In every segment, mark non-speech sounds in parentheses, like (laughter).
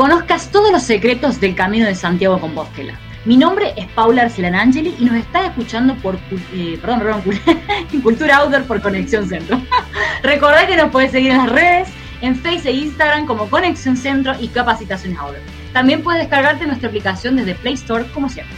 conozcas todos los secretos del Camino de Santiago de Compostela. Mi nombre es Paula Arcelanangeli y nos estás escuchando por eh, perdón, perdón, (laughs) Cultura Outdoor por Conexión Centro. (laughs) Recordá que nos puedes seguir en las redes, en Facebook e Instagram como Conexión Centro y Capacitaciones Outdoor. También puedes descargarte nuestra aplicación desde Play Store como siempre.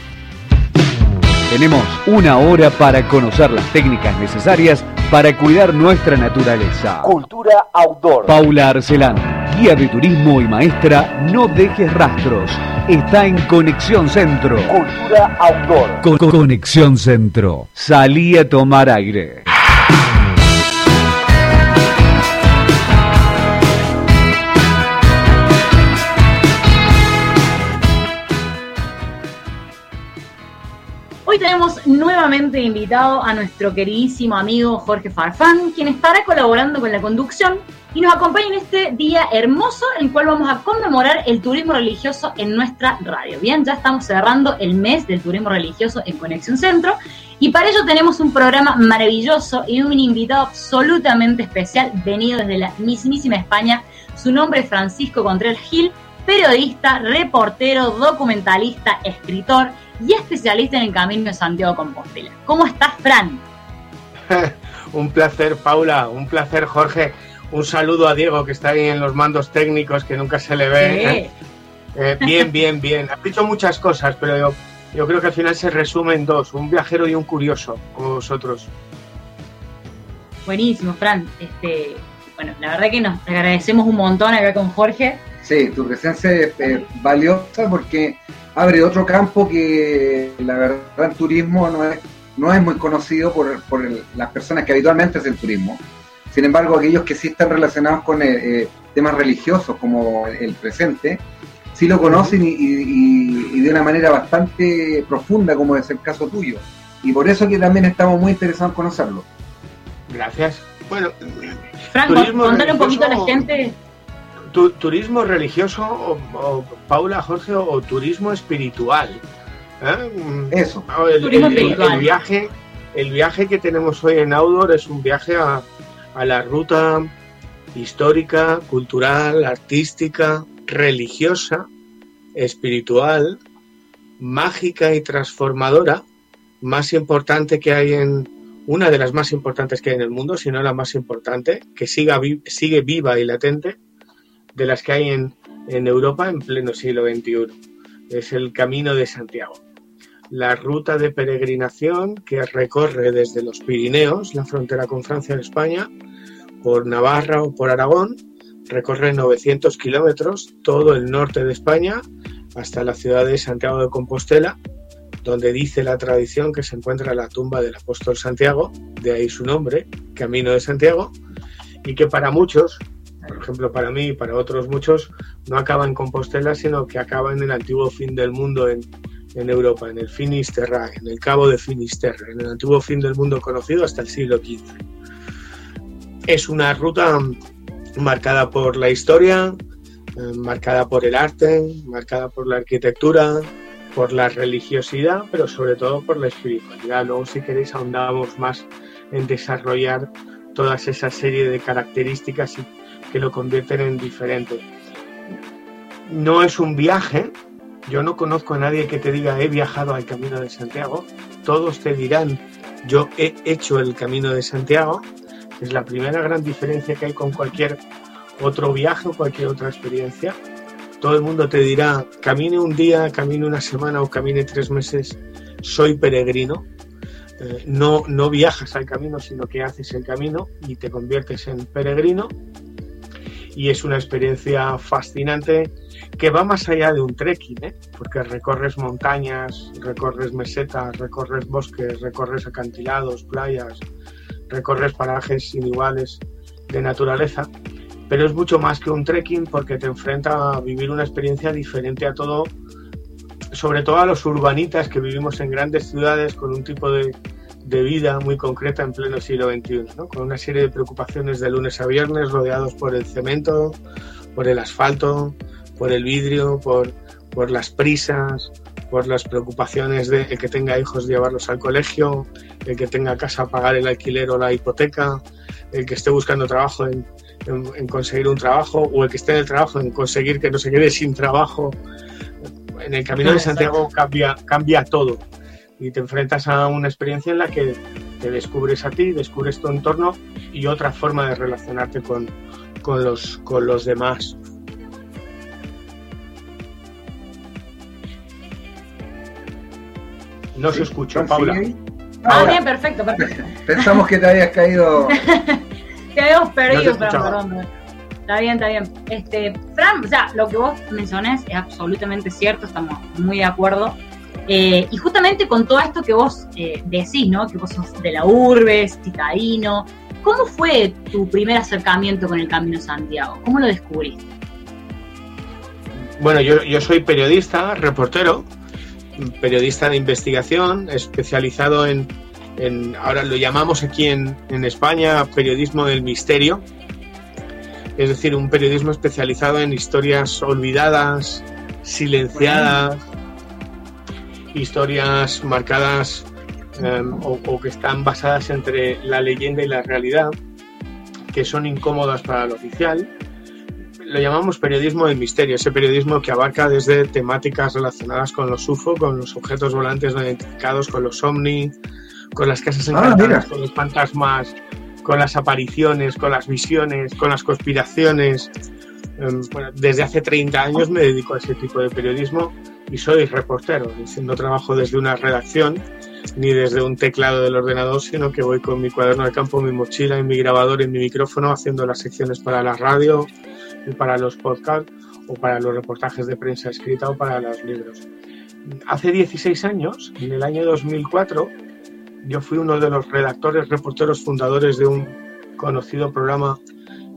Tenemos una hora para conocer las técnicas necesarias para cuidar nuestra naturaleza. Cultura Outdoor. Paula Arcelán, guía de turismo y maestra No Dejes Rastros. Está en Conexión Centro. Cultura Outdoor. Con Conexión Centro. Salí a tomar aire. Hoy tenemos nuevamente invitado a nuestro queridísimo amigo Jorge Farfán, quien estará colaborando con la conducción y nos acompaña en este día hermoso en el cual vamos a conmemorar el turismo religioso en nuestra radio. Bien, ya estamos cerrando el mes del turismo religioso en Conexión Centro y para ello tenemos un programa maravilloso y un invitado absolutamente especial venido desde la mismísima España. Su nombre es Francisco Contreras Gil, periodista, reportero, documentalista, escritor y especialista en el Camino de Santiago Compostela. ¿Cómo estás, Fran? (laughs) un placer, Paula, un placer, Jorge. Un saludo a Diego, que está ahí en los mandos técnicos, que nunca se le ve. Eh, bien, bien, bien. Has dicho muchas cosas, pero yo, yo creo que al final se resume en dos, un viajero y un curioso, como vosotros. Buenísimo, Fran. Este, bueno, la verdad que nos agradecemos un montón acá con Jorge. Sí, tu presencia es eh, valiosa porque abre otro campo que la verdad el turismo no es, no es muy conocido por, por las personas que habitualmente hacen turismo. Sin embargo, aquellos que sí están relacionados con eh, eh, temas religiosos como el presente, sí lo conocen y, y, de una manera bastante profunda, como es el caso tuyo. Y por eso que también estamos muy interesados en conocerlo. Gracias. Bueno, Franco, contale un poquito a la gente turismo religioso, o, Paula, Jorge, o, turismo espiritual. ¿eh? Eso. El, viaje, el viaje que tenemos hoy en Outdoor es un viaje a, a la ruta histórica, cultural, artística, religiosa, espiritual, mágica y transformadora, más importante que hay en una de las más importantes que hay en el mundo, si no la más importante, que siga, sigue viva y latente, de las que hay en, Europa en pleno siglo XXI. Es el Camino de Santiago. La ruta de peregrinación que recorre desde los Pirineos, la frontera con Francia en España, por Navarra o por Aragón, recorre 900 kilómetros, todo el norte de España, hasta la ciudad de Santiago de Compostela, donde dice la tradición que se encuentra la tumba del apóstol Santiago, de ahí su nombre, Camino de Santiago, y que para muchos por ejemplo, para mí y para otros muchos, no acaba en Compostela, sino que acaba en el antiguo fin del mundo en, Europa, en el Finisterra, en el Cabo de Finisterre, en el antiguo fin del mundo conocido hasta el siglo XV. Es una ruta marcada por la historia, eh, marcada por el arte, marcada por la arquitectura, por la religiosidad, pero sobre todo por la espiritualidad. Luego, si queréis, ahondamos más en desarrollar toda esa serie de características y que lo convierten en diferente. No es un viaje, yo no conozco a nadie que te diga he viajado al Camino de Santiago, todos te dirán yo he hecho el Camino de Santiago, es la primera gran diferencia que hay con cualquier otro viaje o cualquier otra experiencia. Todo el mundo te dirá, camine un día, camine una semana o camine tres meses, soy peregrino. Eh, no, no viajas al camino, sino que haces el camino y te conviertes en peregrino y es una experiencia fascinante que va más allá de un trekking, ¿eh? porque recorres montañas, recorres mesetas, recorres bosques, recorres acantilados, playas, recorres parajes iniguales de naturaleza, pero es mucho más que un trekking porque te enfrenta a vivir una experiencia diferente a todo, sobre todo a los urbanitas que vivimos en grandes ciudades con un tipo de, de vida muy concreta en pleno siglo XXI, con una serie de preocupaciones de lunes a viernes rodeados por el cemento, por el asfalto, por el vidrio, por, por las prisas, por las preocupaciones de el que tenga hijos llevarlos al colegio, el que tenga casa pagar el alquiler o la hipoteca, el que esté buscando trabajo en, en, conseguir un trabajo, o el que esté en el trabajo en conseguir que no se quede sin trabajo. En el Camino de Santiago cambia, cambia todo y te enfrentas a una experiencia en la que te descubres a ti, descubres tu entorno y otra forma de relacionarte con, con, los, con los demás. No se escucha, Paula. Ah, bien, perfecto, perfecto. (laughs) Pensamos que te habías caído. (laughs) te habíamos perdido, pero perdón. Está bien, está bien. Este, Fran, o sea, lo que vos mencionás es absolutamente cierto, estamos muy de acuerdo. Eh, y justamente con todo esto que vos eh, decís, ¿no? Que vos sos de la urbe, citadino. ¿Cómo fue tu primer acercamiento con el Camino Santiago? ¿Cómo lo descubriste? Bueno, yo, yo soy periodista, reportero, periodista de investigación, especializado en, ahora lo llamamos aquí en, en, España, periodismo del misterio, es decir, un periodismo especializado en historias olvidadas, silenciadas, historias marcadas em, o, que están basadas entre la leyenda y la realidad, que son incómodas para el oficial. Lo llamamos periodismo del misterio, ese periodismo que abarca desde temáticas relacionadas con los UFO, con los objetos volantes no identificados, con los ovni, con las casas ah, encantadas, con los fantasmas, con las apariciones, con las visiones, con las conspiraciones. Em, desde hace 30 años me dedico a ese tipo de periodismo y soy reportero, no trabajo desde una redacción ni desde un teclado del ordenador, sino que voy con mi cuaderno de campo, mi mochila y mi grabador y mi micrófono haciendo las secciones para la radio y para los podcasts o para los reportajes de prensa escrita o para los libros. Hace 16 años, en el año 2004, yo fui uno de los redactores, reporteros fundadores de un conocido programa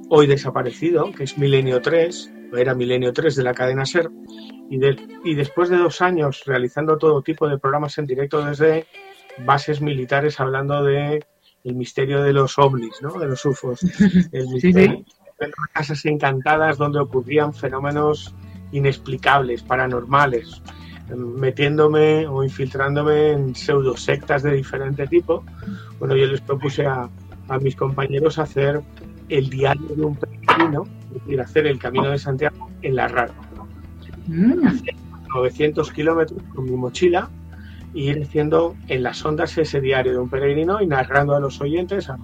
hoy desaparecido, que es Milenio 3, era Milenio 3 de la cadena SER, y, después de dos años realizando todo tipo de programas en directo desde bases militares hablando de el misterio de los ovnis, ¿no? de los UFOs, (laughs) el misterio de las casas encantadas donde ocurrían fenómenos inexplicables, paranormales, metiéndome o infiltrándome en pseudosectas de diferente tipo. Bueno, yo les propuse a, a mis compañeros hacer el diario de un peregrino, es decir, hacer el camino de Santiago en la radio. 900 mm. kilómetros con mi mochila y ir haciendo en las ondas ese diario de un peregrino y narrando a los oyentes, a,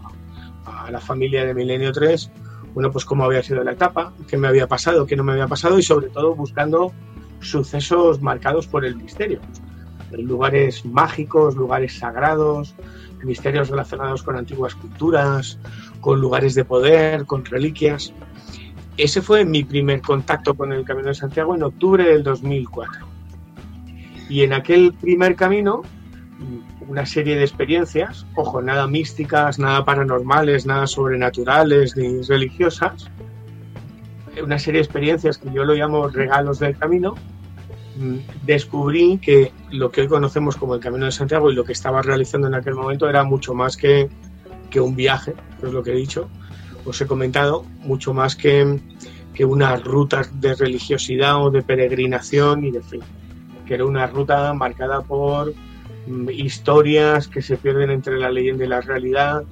la familia de Milenio 3, bueno, pues cómo había sido la etapa, qué me había pasado, qué no me había pasado y sobre todo buscando sucesos marcados por el misterio. Lugares mágicos, lugares sagrados, misterios relacionados con antiguas culturas, con lugares de poder, con reliquias. Ese fue mi primer contacto con el Camino de Santiago en octubre del 2004. Y en aquel primer camino, una serie de experiencias, ojo, nada místicas, nada paranormales, nada sobrenaturales ni religiosas, una serie de experiencias que yo lo llamo regalos del camino, descubrí que lo que hoy conocemos como el Camino de Santiago y lo que estaba realizando en aquel momento era mucho más que, que un viaje, es lo que he dicho, os he comentado, mucho más que, que una ruta de religiosidad o de peregrinación y de fe, que era una ruta marcada por mm, historias que se pierden entre la leyenda y la realidad,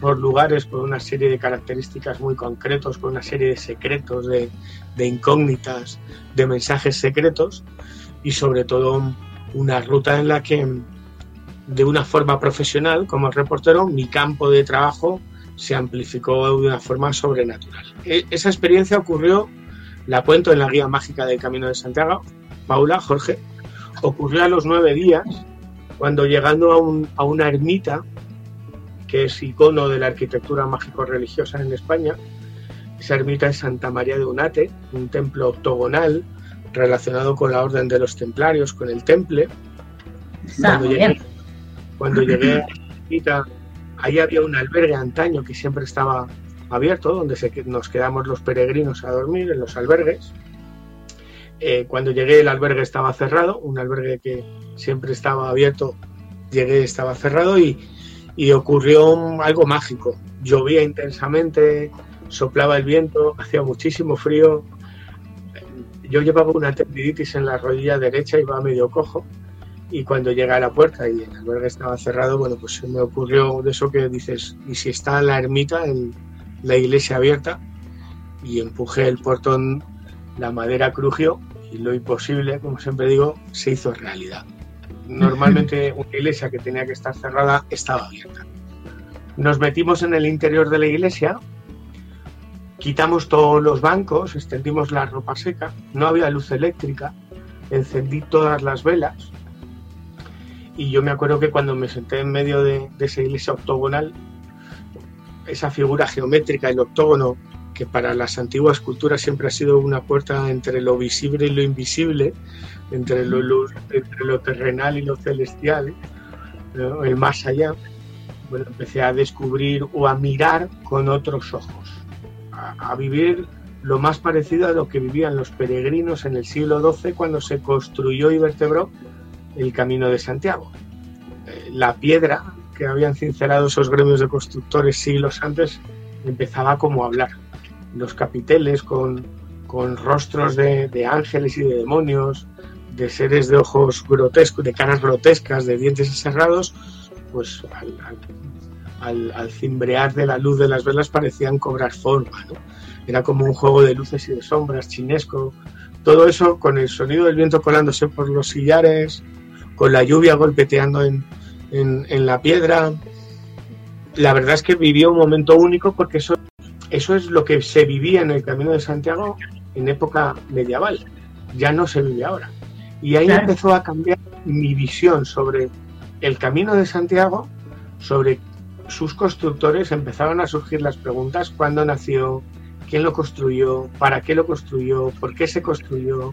por lugares con una serie de características muy concretos, con una serie de secretos, de, incógnitas, de mensajes secretos y sobre todo una ruta en la que de una forma profesional como reportero mi campo de trabajo se amplificó de una forma sobrenatural. E, esa experiencia ocurrió, la cuento en la guía mágica del Camino de Santiago, Paula, Jorge, ocurrió a los nueve días, cuando llegando a una ermita, que es icono de la arquitectura mágico-religiosa en España, esa ermita es Santa María de Unate, un templo octogonal relacionado con la orden de los templarios, con el temple. Cuando llegué, cuando llegué a la ermita Ahí había un albergue antaño que siempre estaba abierto, donde nos quedamos los peregrinos a dormir en los albergues. Eh, cuando llegué el albergue estaba cerrado, un albergue que siempre estaba abierto, llegué estaba cerrado y, ocurrió algo mágico. Llovía intensamente, soplaba el viento, (laughs) hacía muchísimo frío. Yo llevaba una tendinitis en la rodilla derecha, iba medio cojo y cuando llegué a la puerta y el albergue estaba cerrado, bueno, pues se me ocurrió de eso que dices, ¿y si está la ermita, la iglesia abierta? y empujé el portón, la madera crujió y lo imposible, como siempre digo, se hizo realidad. Normalmente una iglesia que tenía que estar cerrada estaba abierta. Nos metimos en el interior de la iglesia, quitamos todos los bancos, extendimos la ropa seca, no había luz eléctrica, encendí todas las velas y yo me acuerdo que cuando me senté en medio de, de esa iglesia octogonal, esa figura geométrica, el octógono, que para las antiguas culturas siempre ha sido una puerta entre lo visible y lo invisible, entre lo, entre lo terrenal y lo celestial, el más allá, bueno, empecé a descubrir o a mirar con otros ojos, a, vivir lo más parecido a lo que vivían los peregrinos en el siglo XII cuando se construyó y vertebró el Camino de Santiago. Eh, la piedra que habían cincelado esos gremios de constructores siglos antes empezaba como a hablar los capiteles con, rostros de, ángeles y de demonios, de seres de ojos grotescos, de caras grotescas, de dientes cerrados, pues al, al, cimbrear de la luz de las velas parecían cobrar forma. Era como un juego de luces y de sombras chinesco. Todo eso con el sonido del viento colándose por los sillares, con la lluvia golpeteando en, en la piedra. La verdad es que vivió un momento único porque eso eso es lo que se vivía en el Camino de Santiago en época medieval. Ya no se vive ahora. Y ahí empezó a cambiar mi visión sobre el Camino de Santiago, sobre sus constructores. Empezaron a surgir las preguntas: ¿cuándo nació? ¿Quién lo construyó? ¿Para qué lo construyó? ¿Por qué se construyó?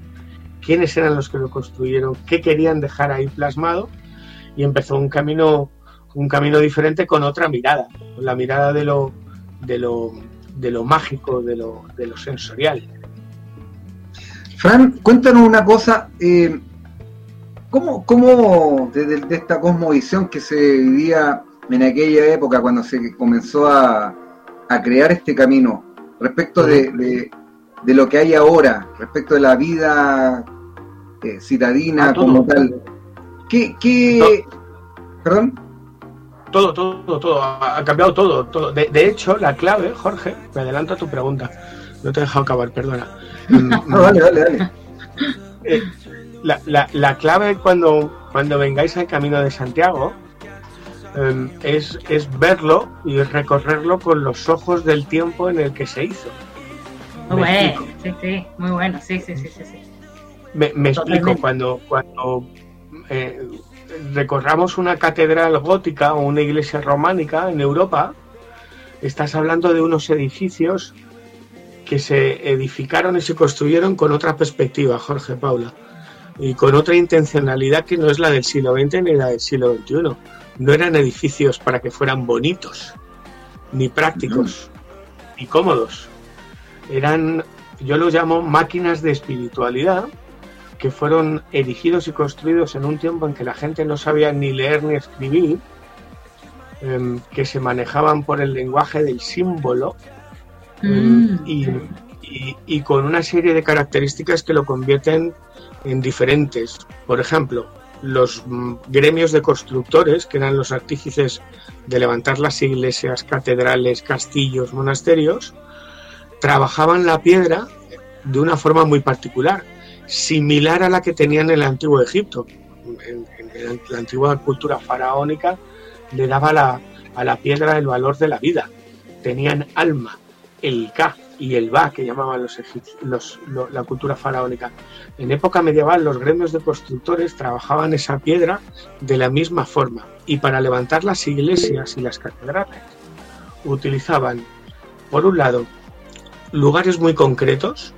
¿Quiénes eran los que lo construyeron? ¿Qué querían dejar ahí plasmado? Y empezó un camino, un camino diferente con otra mirada, la mirada de lo, de lo de lo mágico, de lo, de lo sensorial. Fran, cuéntanos una cosa, eh, ¿cómo, cómo desde de esta cosmovisión que se vivía en aquella época cuando se comenzó a, a crear este camino, respecto de, de, lo que hay ahora, respecto de la vida eh, citadina como tal, ¿qué, qué... ¿Perdón? Todo, todo, todo, ha cambiado todo. todo. De, hecho, la clave, Jorge, me adelanto a tu pregunta. No te he dejado acabar, perdona. no, dale, dale, dale. Eh, la, clave cuando, cuando vengáis al Camino de Santiago em, es, es verlo y recorrerlo con los ojos del tiempo en el que se hizo. Muy bueno, sí, sí, muy bueno, sí, sí, sí, sí. Me, me explico, cuando, cuando eh, recorramos una catedral gótica o una iglesia románica en Europa, estás hablando de unos edificios que se edificaron y se construyeron con otra perspectiva, Jorge Paula, y con otra intencionalidad que no es la del siglo XX ni la del siglo XXI. No eran edificios para que fueran bonitos, ni prácticos, ni cómodos. Eran, yo los llamo máquinas de espiritualidad que fueron erigidos y construidos en un tiempo en que la gente no sabía ni leer ni escribir, em, que se manejaban por el lenguaje del símbolo em, mm. y, con una serie de características que lo convierten en diferentes. Por ejemplo, los mm, gremios de constructores, que eran los artífices de levantar las iglesias, catedrales, castillos, monasterios, trabajaban la piedra de una forma muy particular similar a la que tenían en el antiguo Egipto. En, la antigua cultura faraónica le daba a la piedra el valor de la vida. Tenían alma, el Ka y el Ba, que llamaban los, los la cultura faraónica. En época medieval los gremios de constructores trabajaban esa piedra de la misma forma y para levantar las iglesias y las catedrales utilizaban, por un lado, lugares muy concretos,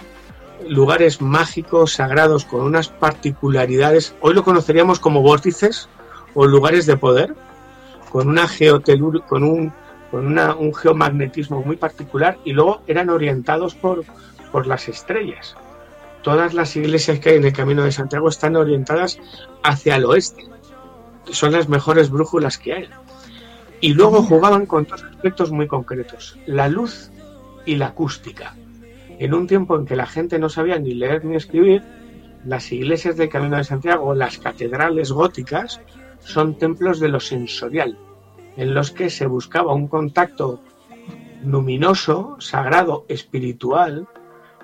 lugares mágicos, sagrados, con unas particularidades, hoy lo conoceríamos como vórtices o lugares de poder, con una geotelur, con un con una, un geomagnetismo muy particular y luego eran orientados por, por las estrellas. Todas las iglesias que hay en el Camino de Santiago están orientadas hacia el oeste. Son las mejores brújulas que hay. Y luego jugaban con dos aspectos muy concretos, la luz y la acústica. En un tiempo en que la gente no sabía ni leer ni escribir, las iglesias del Camino de Santiago, las catedrales góticas, son templos de lo sensorial, en los que se buscaba un contacto luminoso, sagrado, espiritual,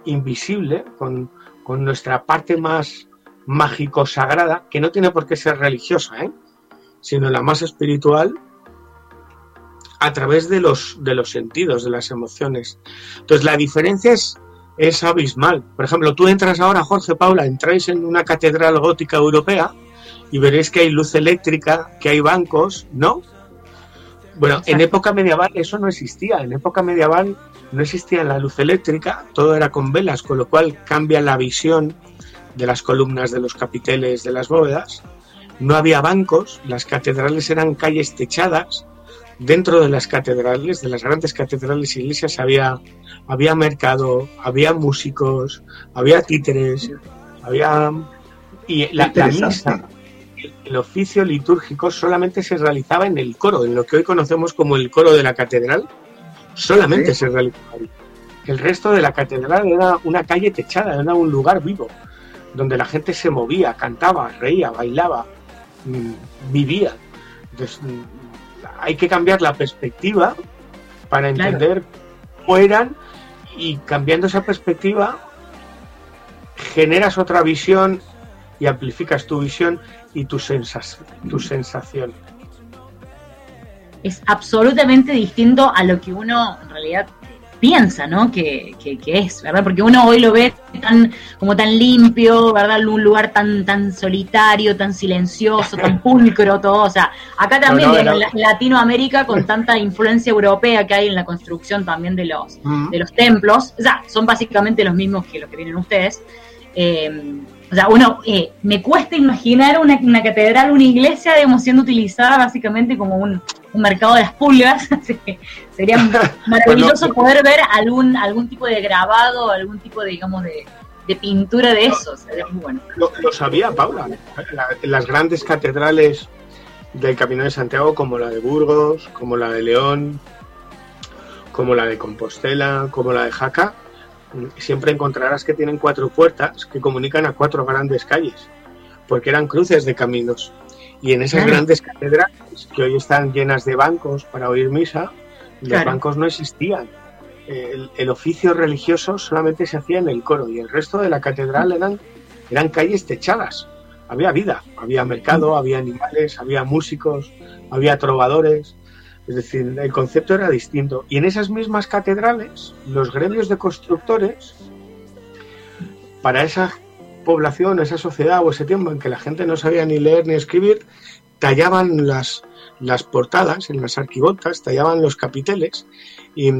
invisible, con, con nuestra parte más mágico-sagrada, que no tiene por qué ser religiosa, ¿eh? sino la más espiritual, a través de los, de los sentidos, de las emociones. Entonces, la diferencia es, es abismal. Por ejemplo, tú entras ahora, Jorge Paula, entráis en una catedral gótica europea y veréis que hay luz eléctrica, que hay bancos, ¿no? Bueno, en época medieval eso no existía. En época medieval no existía la luz eléctrica, todo era con velas, con lo cual cambia la visión de las columnas de los capiteles de las bóvedas. No había bancos, las catedrales eran calles techadas, dentro de las catedrales, de las grandes catedrales y iglesias, había, había mercado, había músicos, había títeres, había... Y la, misa, el, oficio litúrgico solamente se realizaba en el coro, en lo que hoy conocemos como el coro de la catedral, solamente se realizaba ahí. El resto de la catedral era una calle techada, era un lugar vivo, donde la gente se movía, cantaba, reía, bailaba, mm, vivía. Entonces, hay que cambiar la perspectiva para entender cómo eran y cambiando esa perspectiva generas otra visión y amplificas tu visión y tu, tu sensación. Es absolutamente distinto a lo que uno en realidad piensa, ¿no? Que, es, ¿verdad? Porque uno hoy lo ve tan, como tan limpio, ¿verdad? Un lugar tan, tan solitario, tan silencioso, tan (laughs) pulcro, todo. O sea, acá también en Latinoamérica, con tanta influencia europea que hay en la construcción también de los, de los templos, o sea, son básicamente los mismos que los que tienen ustedes. Eh, o sea, uno, eh, me cuesta imaginar una, una, catedral, una iglesia, digamos, siendo utilizada básicamente como un, un mercado de las pulgas. (laughs) Sería (laughs) maravilloso poder ver algún algún tipo de grabado, algún tipo de, digamos, de, pintura de eso. Sería muy bueno. Lo, sabía Paula. las grandes catedrales del Camino de Santiago, como la de Burgos, como la de León, como la de Compostela, como la de Jaca, siempre encontrarás que tienen cuatro puertas que comunican a cuatro grandes calles, porque eran cruces de caminos. Y en esas grandes catedrales, que hoy están llenas de bancos para oír misa, los bancos no existían. El, oficio religioso solamente se hacía en el coro y el resto de la catedral eran, eran calles techadas. Había vida, había mercado, había animales, había músicos, había trovadores. Es decir, el concepto era distinto. Y en esas mismas catedrales, los gremios de constructores, para esa población, esa sociedad o ese tiempo en que la gente no sabía ni leer ni escribir, tallaban las, las portadas en las arquivoltas, tallaban los capiteles y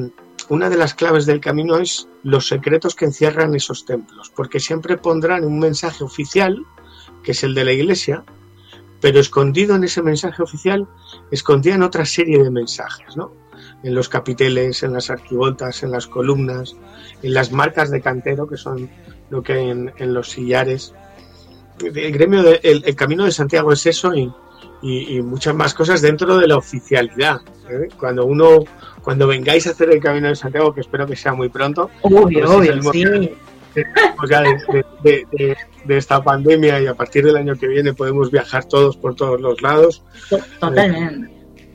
una de las claves del camino es los secretos que encierran esos templos, porque siempre pondrán un mensaje oficial, que es el de la iglesia, pero escondido en ese mensaje oficial, escondían otra serie de mensajes, ¿no? En los capiteles, en las arquivoltas, en las columnas, en las marcas de cantero, que son lo que hay en, los sillares. El gremio, de, el, camino de Santiago es eso y, muchas más cosas dentro de la oficialidad. ¿eh? Cuando uno, cuando vengáis a hacer el camino de Santiago, que espero que sea muy pronto, obvio, pues obvio, sí. De, esta pandemia y a partir del año que viene podemos viajar todos por todos los lados. Totalmente.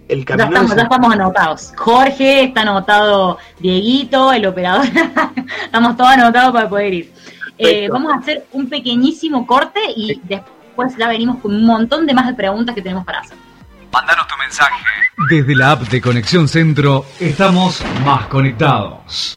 El ya, estamos, ya estamos anotados. Jorge, está anotado Dieguito, el operador. (laughs) estamos todos anotados para poder ir. Eh, vamos a hacer un pequeñísimo corte y después ya venimos con un montón de más de preguntas que tenemos para hacer. Mándanos tu mensaje. Desde la app de Conexión Centro estamos más conectados.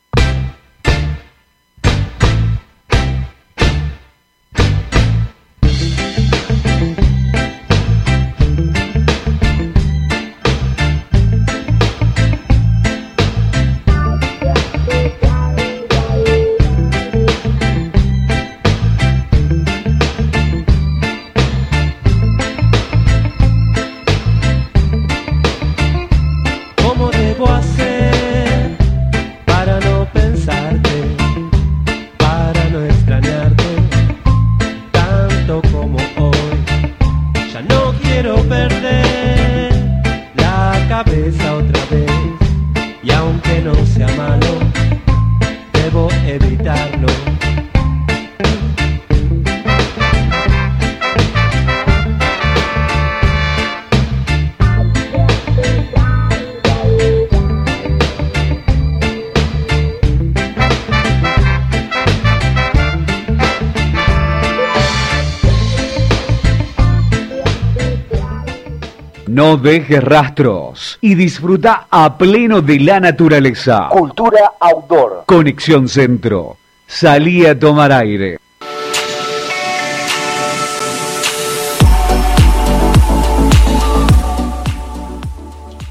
No dejes rastros y disfruta a pleno de la naturaleza. Cultura outdoor. Conexión Centro. Salí a tomar aire.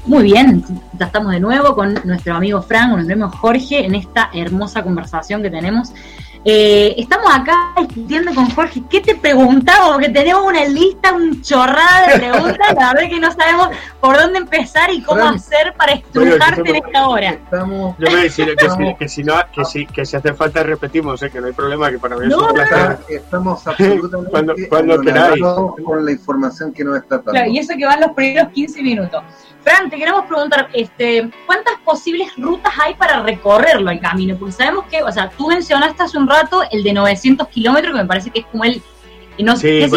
Muy bien, ya estamos de nuevo con nuestro amigo Frank, con nuestro amigo Jorge, en esta hermosa conversación que tenemos eh, estamos acá discutiendo con Jorge. ¿Qué te preguntamos? Porque tenemos una lista, un chorrada de preguntas. La verdad que no sabemos por dónde empezar y cómo hacer para estrujarte en esta hora. yo me voy a decir que, si, que, si no, que, si, que si hace falta repetimos, eh, que no hay problema, que para mí es un placer. Estamos (laughs) absolutamente cuando, cuando con la información que nos está dando. Claro, y eso que van los primeros 15 minutos. Fran, te queremos preguntar, este, ¿cuántas posibles rutas hay para recorrerlo el camino? Porque sabemos que, o sea, tú mencionaste hace un rato el de 900 kilómetros, que me parece que es como el, no sé, el,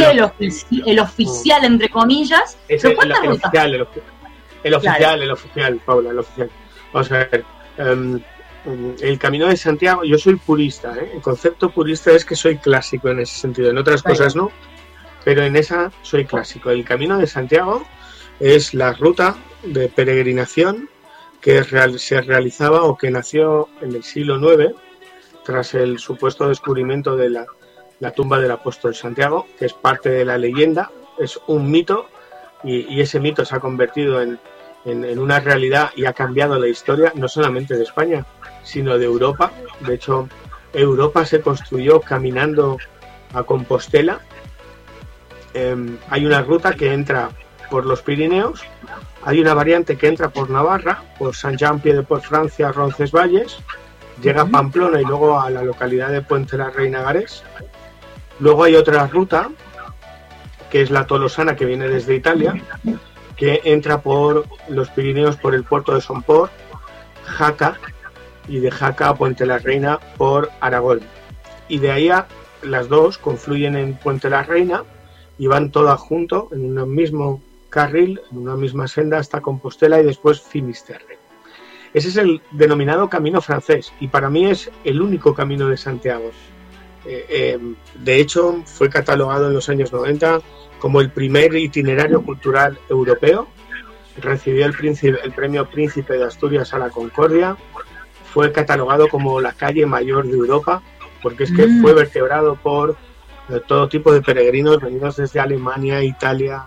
el, oficial, entre comillas. Es el, oficial, el, oficial, el oficial, Paula, el oficial. Vamos a ver. Em, el camino de Santiago, yo soy purista, ¿eh? el concepto purista es que soy clásico en ese sentido, en otras cosas no, pero en esa soy clásico. El camino de Santiago es la ruta de peregrinación que se realizaba o que nació en el siglo IX tras el supuesto descubrimiento de la, tumba del apóstol Santiago, que es parte de la leyenda, es un mito y, ese mito se ha convertido en, una realidad y ha cambiado la historia no solamente de España, sino de Europa. De hecho, Europa se construyó caminando a Compostela. Em, hay una ruta que entra por los Pirineos hay una variante que entra por Navarra, por Saint-Jean-Pied-de-Port, Francia, Roncesvalles, llega a Pamplona y luego a la localidad de Puente la Reina Gares. Luego hay otra ruta, que es la Tolosana, que viene desde Italia, que entra por los Pirineos por el puerto de Somport, Jaca, y de Jaca a Puente la Reina por Aragón. Y de ahí a, las dos confluyen en Puente la Reina y van todas junto en un mismo carril en una misma senda hasta Compostela y después Finisterre. Ese es el denominado camino francés y para mí es el único camino de Santiago. Eh, eh, de hecho, fue catalogado en los años 90 como el primer itinerario cultural europeo. Recibió el, el premio Príncipe de Asturias a la Concordia. Fue catalogado como la calle mayor de Europa porque es que mm. fue vertebrado por eh, todo tipo de peregrinos venidos desde Alemania, Italia,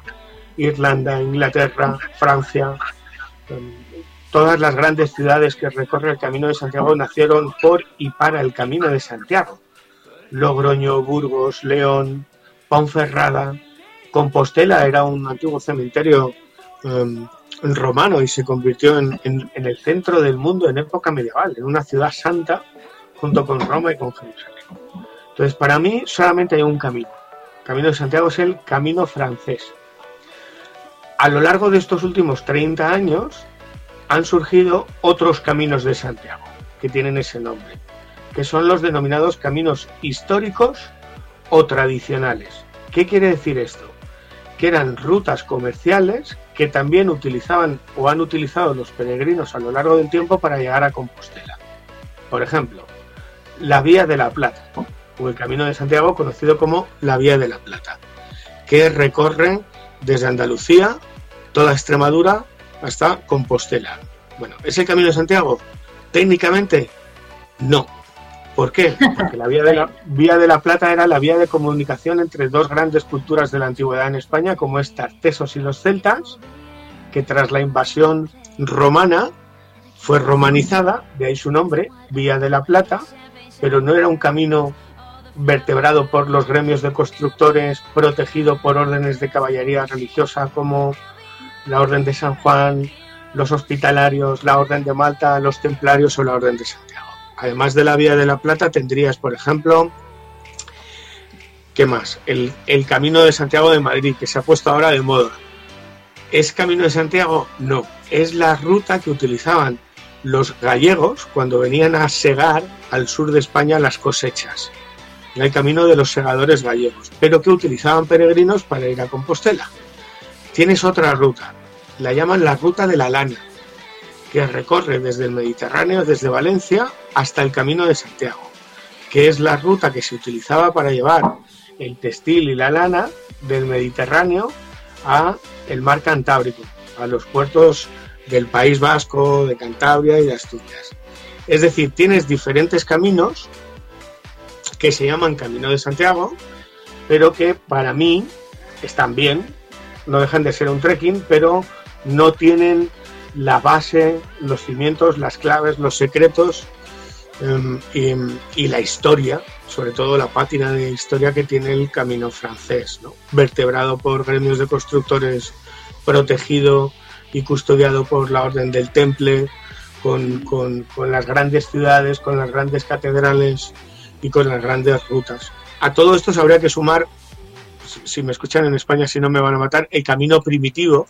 Irlanda, Inglaterra, Francia. Em, todas las grandes ciudades que recorre el Camino de Santiago nacieron por y para el Camino de Santiago. Logroño, Burgos, León, Ponferrada, Compostela era un antiguo cementerio em, romano y se convirtió en, el centro del mundo en época medieval, en una ciudad santa junto con Roma y con Jerusalén. Entonces, para mí solamente hay un camino. El camino de Santiago es el camino francés a lo largo de estos últimos 30 años han surgido otros caminos de Santiago que tienen ese nombre, que son los denominados caminos históricos o tradicionales. ¿Qué quiere decir esto? Que eran rutas comerciales que también utilizaban o han utilizado los peregrinos a lo largo del tiempo para llegar a Compostela. Por ejemplo, la Vía de la Plata, o el Camino de Santiago conocido como la Vía de la Plata, que recorre desde Andalucía, toda Extremadura, hasta Compostela. Bueno, ¿es el Camino de Santiago? Técnicamente, no. ¿Por qué? Porque la vía, de la vía de la Plata era la vía de comunicación entre dos grandes culturas de la antigüedad en España, como es Tartesos y los celtas, que tras la invasión romana fue romanizada, de ahí su nombre, Vía de la Plata, pero no era un camino vertebrado por los gremios de constructores, protegido por órdenes de caballería religiosa como la Orden de San Juan, los hospitalarios, la Orden de Malta, los templarios o la Orden de Santiago. Además de la Vía de la Plata tendrías, por ejemplo, ¿qué más? El, Camino de Santiago de Madrid, que se ha puesto ahora de moda. ¿Es Camino de Santiago? No, es la ruta que utilizaban los gallegos cuando venían a segar al sur de España las cosechas el camino de los segadores gallegos, pero que utilizaban peregrinos para ir a Compostela. Tienes otra ruta, la llaman la ruta de la lana, que recorre desde el Mediterráneo, desde Valencia, hasta el Camino de Santiago, que es la ruta que se utilizaba para llevar el textil y la lana del Mediterráneo a el mar Cantábrico, a los puertos del País Vasco, de Cantabria y de Asturias. Es decir, tienes diferentes caminos que se llaman Camino de Santiago, pero que para mí están bien, no dejan de ser un trekking, pero no tienen la base, los cimientos, las claves, los secretos em, y, la historia, sobre todo la pátina de historia que tiene el camino francés, vertebrado por gremios de constructores, protegido y custodiado por la Orden del Temple, con, con las grandes ciudades, con las grandes catedrales y con las grandes rutas. A todo esto habría que sumar, si me escuchan en España, si no me van a matar, el camino primitivo,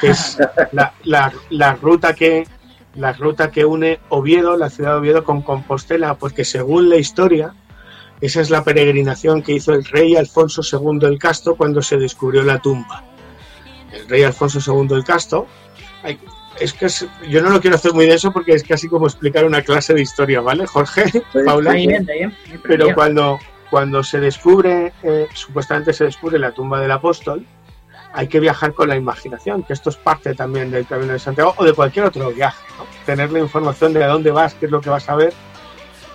que es (laughs) la, ruta que la ruta que une Oviedo, la ciudad de Oviedo, con Compostela, porque según la historia, esa es la peregrinación que hizo el rey Alfonso II el Casto cuando se descubrió la tumba. El rey Alfonso II el Casto, es que yo no lo quiero hacer muy denso porque es casi como explicar una clase de historia, ¿vale, Jorge? (laughs) Paula. pero cuando, cuando se descubre, eh, supuestamente se descubre la tumba del apóstol, hay que viajar con la imaginación, que esto es parte también del Camino de Santiago o de cualquier otro viaje, ¿no? tener la información de a dónde vas, qué es lo que vas a ver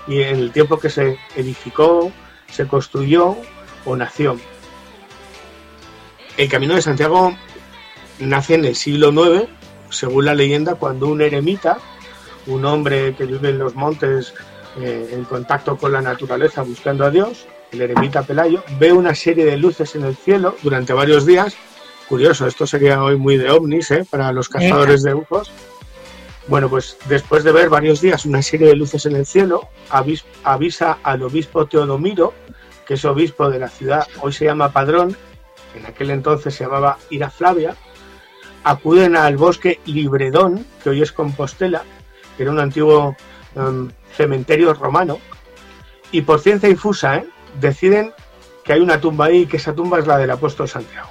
y en el tiempo que se edificó, se construyó o nació. El Camino de Santiago nace en el siglo IX, según la leyenda, cuando un eremita, un hombre que vive en los montes eh, en contacto con la naturaleza buscando a Dios, el eremita Pelayo, ve una serie de luces en el cielo durante varios días Curioso, esto sería hoy muy de ovnis, ¿eh? Para los cazadores de UFOs. Bueno, pues después de ver varios días una serie de luces en el cielo, avisa al obispo Teodomiro, que es obispo de la ciudad, hoy se llama Padrón, en aquel entonces se llamaba Ira Flavia, acuden al bosque Libredón, que hoy es Compostela, que era un antiguo em, cementerio romano, y por ciencia infusa ¿eh? deciden que hay una tumba ahí y que esa tumba es la del apóstol Santiago.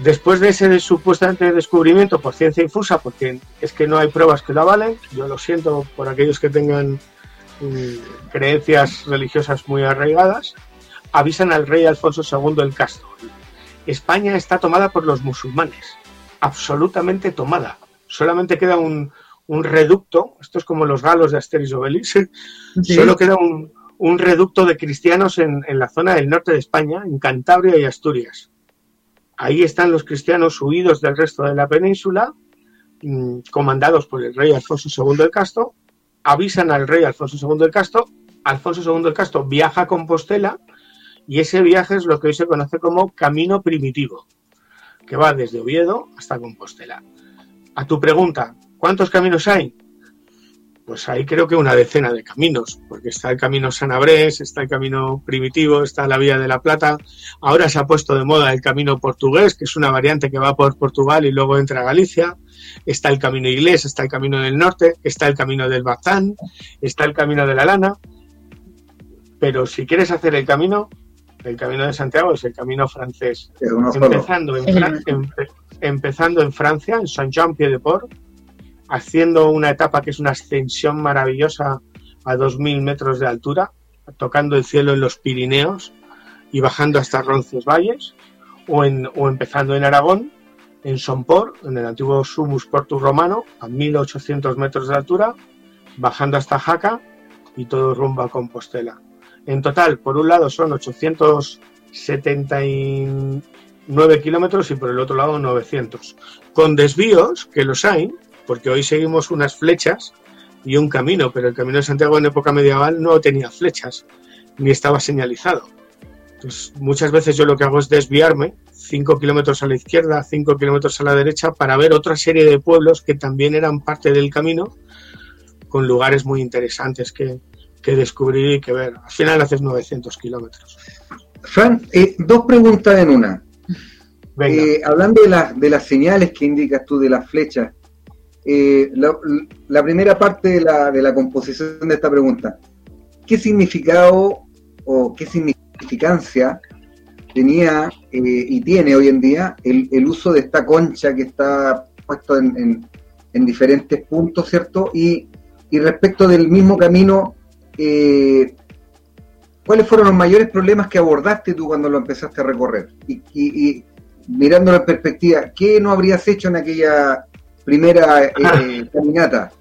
Después de ese supuestamente descubrimiento por ciencia infusa, porque es que no hay pruebas que lo avalen, yo lo siento por aquellos que tengan mm, creencias religiosas muy arraigadas, avisan al rey Alfonso II el Castro. España está tomada por los musulmanes, absolutamente tomada. Solamente queda un, reducto, esto es como los galos de Asterix Obelix, (laughs) solo queda un, reducto de cristianos en la zona del norte de España, en Cantabria y Asturias Ahí están los cristianos huidos del resto de la península, mm, comandados por el rey Alfonso II del Casto, avisan al rey Alfonso II del Casto, Alfonso II del Casto viaja a Compostela y ese viaje es lo que hoy se conoce como Camino Primitivo, que va desde Oviedo hasta Compostela. A tu pregunta, ¿cuántos caminos hay? pues hay creo que una decena de caminos, porque está el camino Sanabrés, está el camino primitivo, está la Vía de la Plata, ahora se ha puesto de moda el camino portugués, que es una variante que va por Portugal y luego entra a Galicia, está el camino inglés, está el camino del norte, está el camino del Bazán, está el camino de la Lana, pero si quieres hacer el camino, el camino de Santiago es el camino francés, empezando en, empezando en Francia, en Saint-Jean-Pied-de-Port, haciendo una etapa que es una ascensión maravillosa a 2.000 metros de altura, tocando el cielo en los Pirineos y bajando hasta Roncesvalles, o, empezando en Aragón, en Sompor, en el antiguo Sumus Portus Romano, a 1.800 metros de altura, bajando hasta Jaca y todo rumbo a Compostela. En total, por un lado son 879 kilómetros y por el otro lado 900, con desvíos que los hay, porque hoy seguimos unas flechas y un camino, pero el camino de Santiago en época medieval no tenía flechas, ni estaba señalizado. Entonces, muchas veces yo lo que hago es desviarme 5 kilómetros a la izquierda, 5 kilómetros a la derecha, para ver otra serie de pueblos que también eran parte del camino, con lugares muy interesantes que, descubrir y que ver. Al final haces 900 kilómetros. Fran, eh, dos preguntas en una. Eh, hablando de, de las señales que indicas tú de las flechas, eh, la, primera parte de la, de la composición de esta pregunta. ¿Qué significado o qué significancia tenía eh, y tiene hoy en día el, el, uso de esta concha que está puesto en, en, diferentes puntos, ¿cierto? Y, y, respecto del mismo camino, eh, ¿cuáles fueron los mayores problemas que abordaste tú cuando lo empezaste a recorrer? Y, mirando la perspectiva, ¿qué no habrías hecho en aquella primera eh, (laughs) caminata?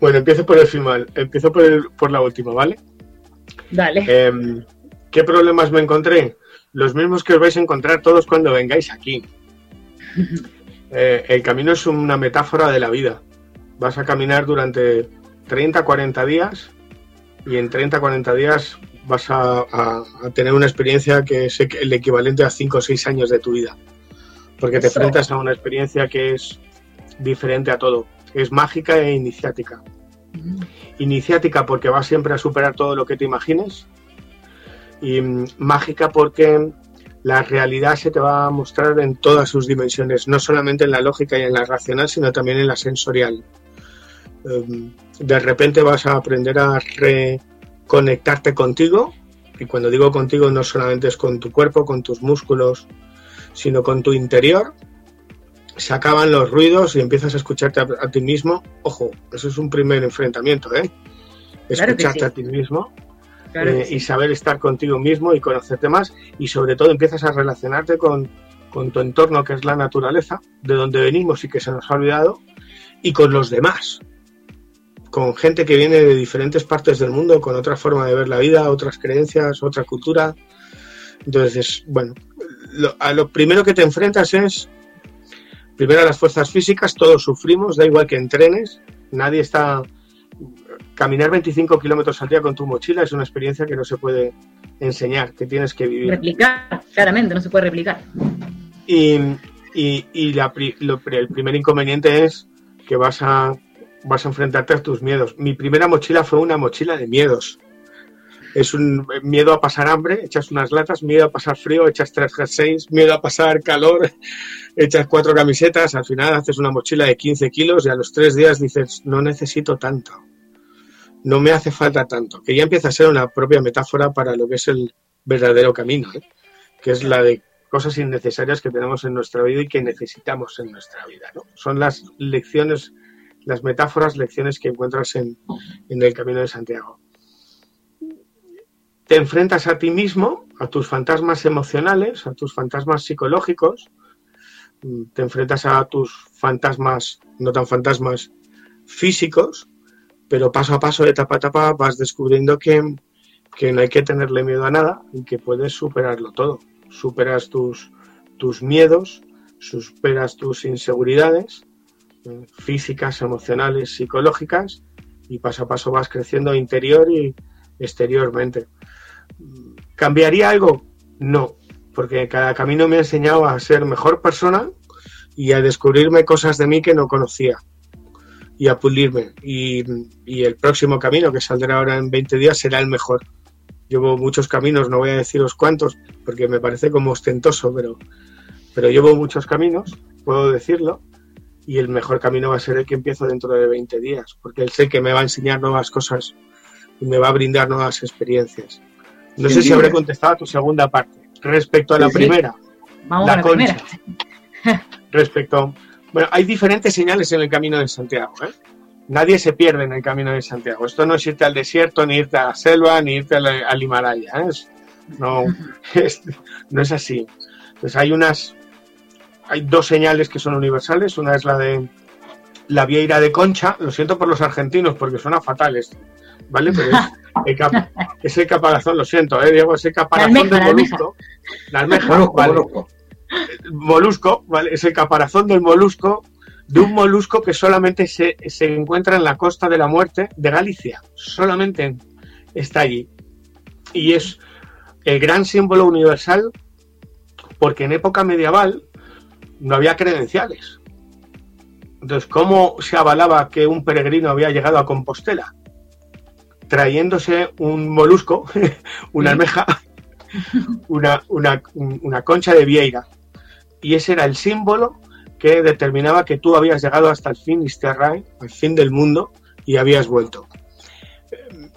Bueno, empiezo por el final, empiezo por, el- por la última, ¿vale? Dale. Em, ¿Qué problemas me encontré? Los mismos que os vais a encontrar todos cuando vengáis aquí. (laughs) Eh, el camino es una metáfora de la vida. Vas a caminar durante 30, 40 días y en 30, 40 días vas a, a- a tener una experiencia que es el equivalente a 5 o 6 años de tu vida. Porque te Eso. enfrentas a una experiencia que es diferente a todo. Es mágica e iniciática iniciática porque va siempre a superar todo lo que te imagines y mm, mágica porque la realidad se te va a mostrar en todas sus dimensiones, no solamente en la lógica y en la racional, sino también en la sensorial. Em, De repente vas a aprender a reconectarte contigo y cuando digo contigo no solamente es con tu cuerpo, con tus músculos, sino con tu interior se acaban los ruidos y empiezas a escucharte a, a ti mismo. Ojo, eso es un primer enfrentamiento, ¿eh? Claro Escucharte sí. a ti mismo Claro eh, sí. y saber estar contigo mismo y conocerte más y sobre todo empiezas a relacionarte con, con tu entorno que es la naturaleza, de donde venimos y que se nos ha olvidado, y con los demás, con gente que viene de diferentes partes del mundo, con otra forma de ver la vida, otras creencias, otra cultura. Entonces, bueno, lo- a lo primero que te enfrentas es, primero a las fuerzas físicas, todos sufrimos, da igual que entrenes, nadie está... Caminar 25 kilómetros al día con tu mochila es una experiencia que no se puede enseñar, que tienes que vivir. Replicar, claramente, no se puede replicar. Y, y- y la lo el primer inconveniente es que vas a, vas a enfrentarte a tus miedos. Mi primera mochila fue una mochila de miedos. Es un miedo a pasar hambre, echas unas latas, miedo a pasar frío, echas tres jerseys, miedo a pasar calor, (laughs) echas cuatro camisetas, al final haces una mochila de 15 kilos y a los tres días dices, no necesito tanto, no me hace falta tanto, que ya empieza a ser una propia metáfora para lo que es el verdadero camino, ¿eh? que es la de cosas innecesarias que tenemos en nuestra vida y que necesitamos en nuestra vida. ¿no? Son las lecciones, las metáforas, lecciones que encuentras en, en el Camino de Santiago. Te enfrentas a ti mismo, a tus fantasmas emocionales, a tus fantasmas psicológicos, mm, te enfrentas a tus fantasmas, no tan fantasmas, físicos, pero paso a paso, etapa a etapa, vas descubriendo que, que no hay que tenerle miedo a nada y que puedes superarlo todo superas tus, tus miedos, superas tus inseguridades eh, físicas, emocionales, psicológicas y paso a paso vas creciendo interior y exteriormente. ¿Cambiaría algo? No, porque cada camino me ha enseñado a ser mejor persona y a descubrirme cosas de mí que no conocía y a pulirme. Y, el próximo camino que saldrá ahora en 20 días será el mejor. Llevo muchos caminos, no voy a deciros cuántos, porque me parece como ostentoso, pero, pero llevo muchos caminos, puedo decirlo, y el mejor camino va a ser el que empiezo dentro de 20 días, porque él sé que me va a enseñar nuevas cosas y me va a brindar nuevas experiencias. No sé si habré contestado a tu segunda parte. Respecto a la Sí, sí. primera, Vamos la a la concha. primera. Respecto. Bueno, hay diferentes señales en el camino de Santiago. ¿eh? Nadie se pierde en el camino de Santiago. Esto no es irte al desierto, ni irte a la selva, ni irte al, al Himalaya. ¿eh? Es- no, (laughs) es, no es así. Pues hay unas. Hay dos señales que son universales. Una es la de la vieira de concha. Lo siento por los argentinos porque suena fatal esto. ¿Vale? Pero es el, cap- es el caparazón, lo siento, ¿eh, Diego? Es el caparazón almeja, del la almeja. molusco. La almeja, Molusco, vale molusco. molusco, ¿vale? Es el caparazón del molusco, de un molusco que solamente se, se encuentra en la costa de la muerte de Galicia. Solamente en- está allí. Y es el gran símbolo universal porque en época medieval no había credenciales. Entonces, ¿cómo se avalaba que un peregrino había llegado a Compostela? Trayéndose un molusco, (laughs) una almeja, (laughs) una, una, una concha de vieira. Y ese era el símbolo que determinaba que tú habías llegado hasta el fin Terrae, al fin del mundo, y habías vuelto. Eh,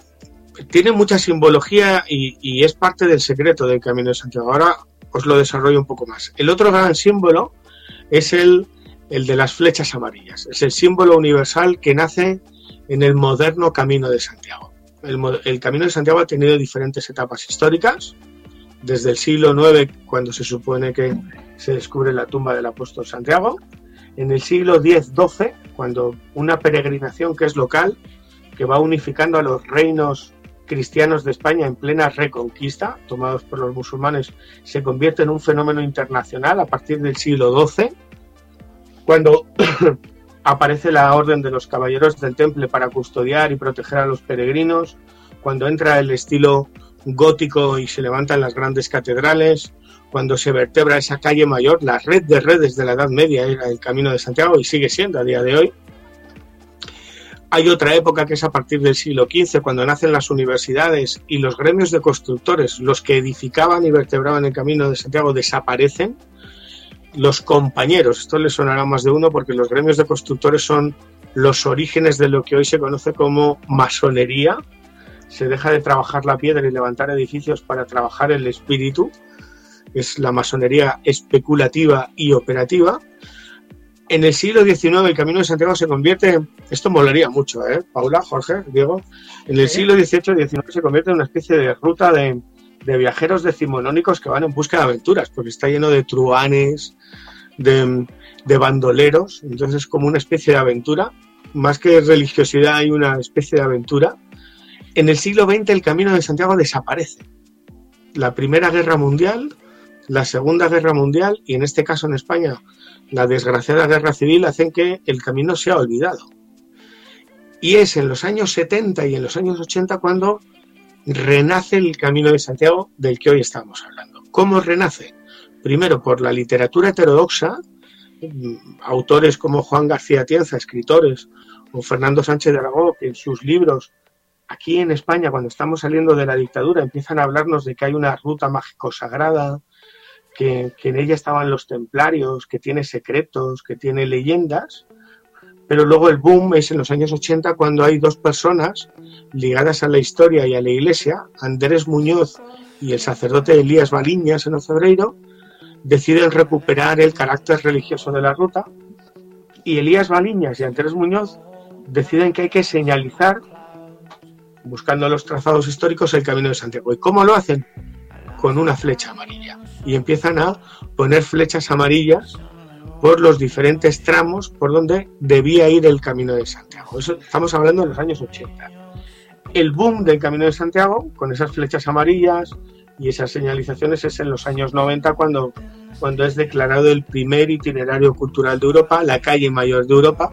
Tiene mucha simbología y, y es parte del secreto del Camino de Santiago. Ahora os lo desarrollo un poco más. El otro gran símbolo es el, el de las flechas amarillas. Es el símbolo universal que nace en el moderno Camino de Santiago. El, Camino de Santiago ha tenido diferentes etapas históricas desde el siglo IX, cuando se supone que se descubre la tumba del apóstol Santiago, en el siglo X-XII, cuando una peregrinación que es local, que va unificando a los reinos cristianos de España en plena reconquista, tomados por los musulmanes, se convierte en un fenómeno internacional a partir del siglo XII, cuando aparece la Orden de los Caballeros del Temple para custodiar y proteger a los peregrinos, cuando entra el estilo gótico y se levantan las grandes catedrales, cuando se vertebra esa calle mayor, la red de redes de la Edad Media era el Camino de Santiago y sigue siendo a día de hoy. Hay otra época que es a partir del siglo XV, cuando nacen las universidades y los gremios de constructores, los que edificaban y vertebraban el Camino de Santiago, desaparecen. Los compañeros, esto les sonará más de uno porque los gremios de constructores son los orígenes de lo que hoy se conoce como masonería, se deja de trabajar la piedra y levantar edificios para trabajar el espíritu, es la masonería especulativa y operativa. En el siglo XIX el Camino de Santiago se convierte, esto molaría mucho, ¿eh? Paula, Jorge, Diego, en el siglo XVIII y XIX se convierte en una especie de ruta de, de viajeros decimonónicos que van en busca de aventuras, porque está lleno de truanes, de, de bandoleros, entonces es como una especie de aventura, más que religiosidad hay una especie de aventura en el siglo XX el Camino de Santiago desaparece. La Primera Guerra Mundial, la Segunda Guerra Mundial y en este caso en España la desgraciada Guerra Civil hacen que el camino sea olvidado. Y es en los años 70 y en los años 80 cuando renace el Camino de Santiago del que hoy estamos hablando. ¿Cómo renace? Primero por la literatura heterodoxa, autores como Juan García Tienza, escritores, o Fernando Sánchez de Aragón, que en sus libros aquí en España, cuando estamos saliendo de la dictadura, empiezan a hablarnos de que hay una ruta mágico sagrada, que, en ella estaban los templarios, que tiene secretos, que tiene leyendas, pero luego el boom es en los años 80 cuando hay dos personas ligadas a la historia y a la iglesia, Andrés Muñoz y el sacerdote Elías Baliñas en Ocebreiro, deciden recuperar el carácter religioso de la ruta y Elías Baliñas y Andrés Muñoz deciden que hay que señalizar buscando los trazados históricos el Camino de Santiago. ¿Y cómo lo hacen? Con una flecha amarilla. Y empiezan a poner flechas amarillas por los diferentes tramos por donde debía ir el Camino de Santiago. Estamos hablando de los años 80. El boom del Camino de Santiago, con esas flechas amarillas y esas señalizaciones, es en los años 90 cuando, cuando es declarado el primer itinerario cultural de Europa, la calle mayor de Europa,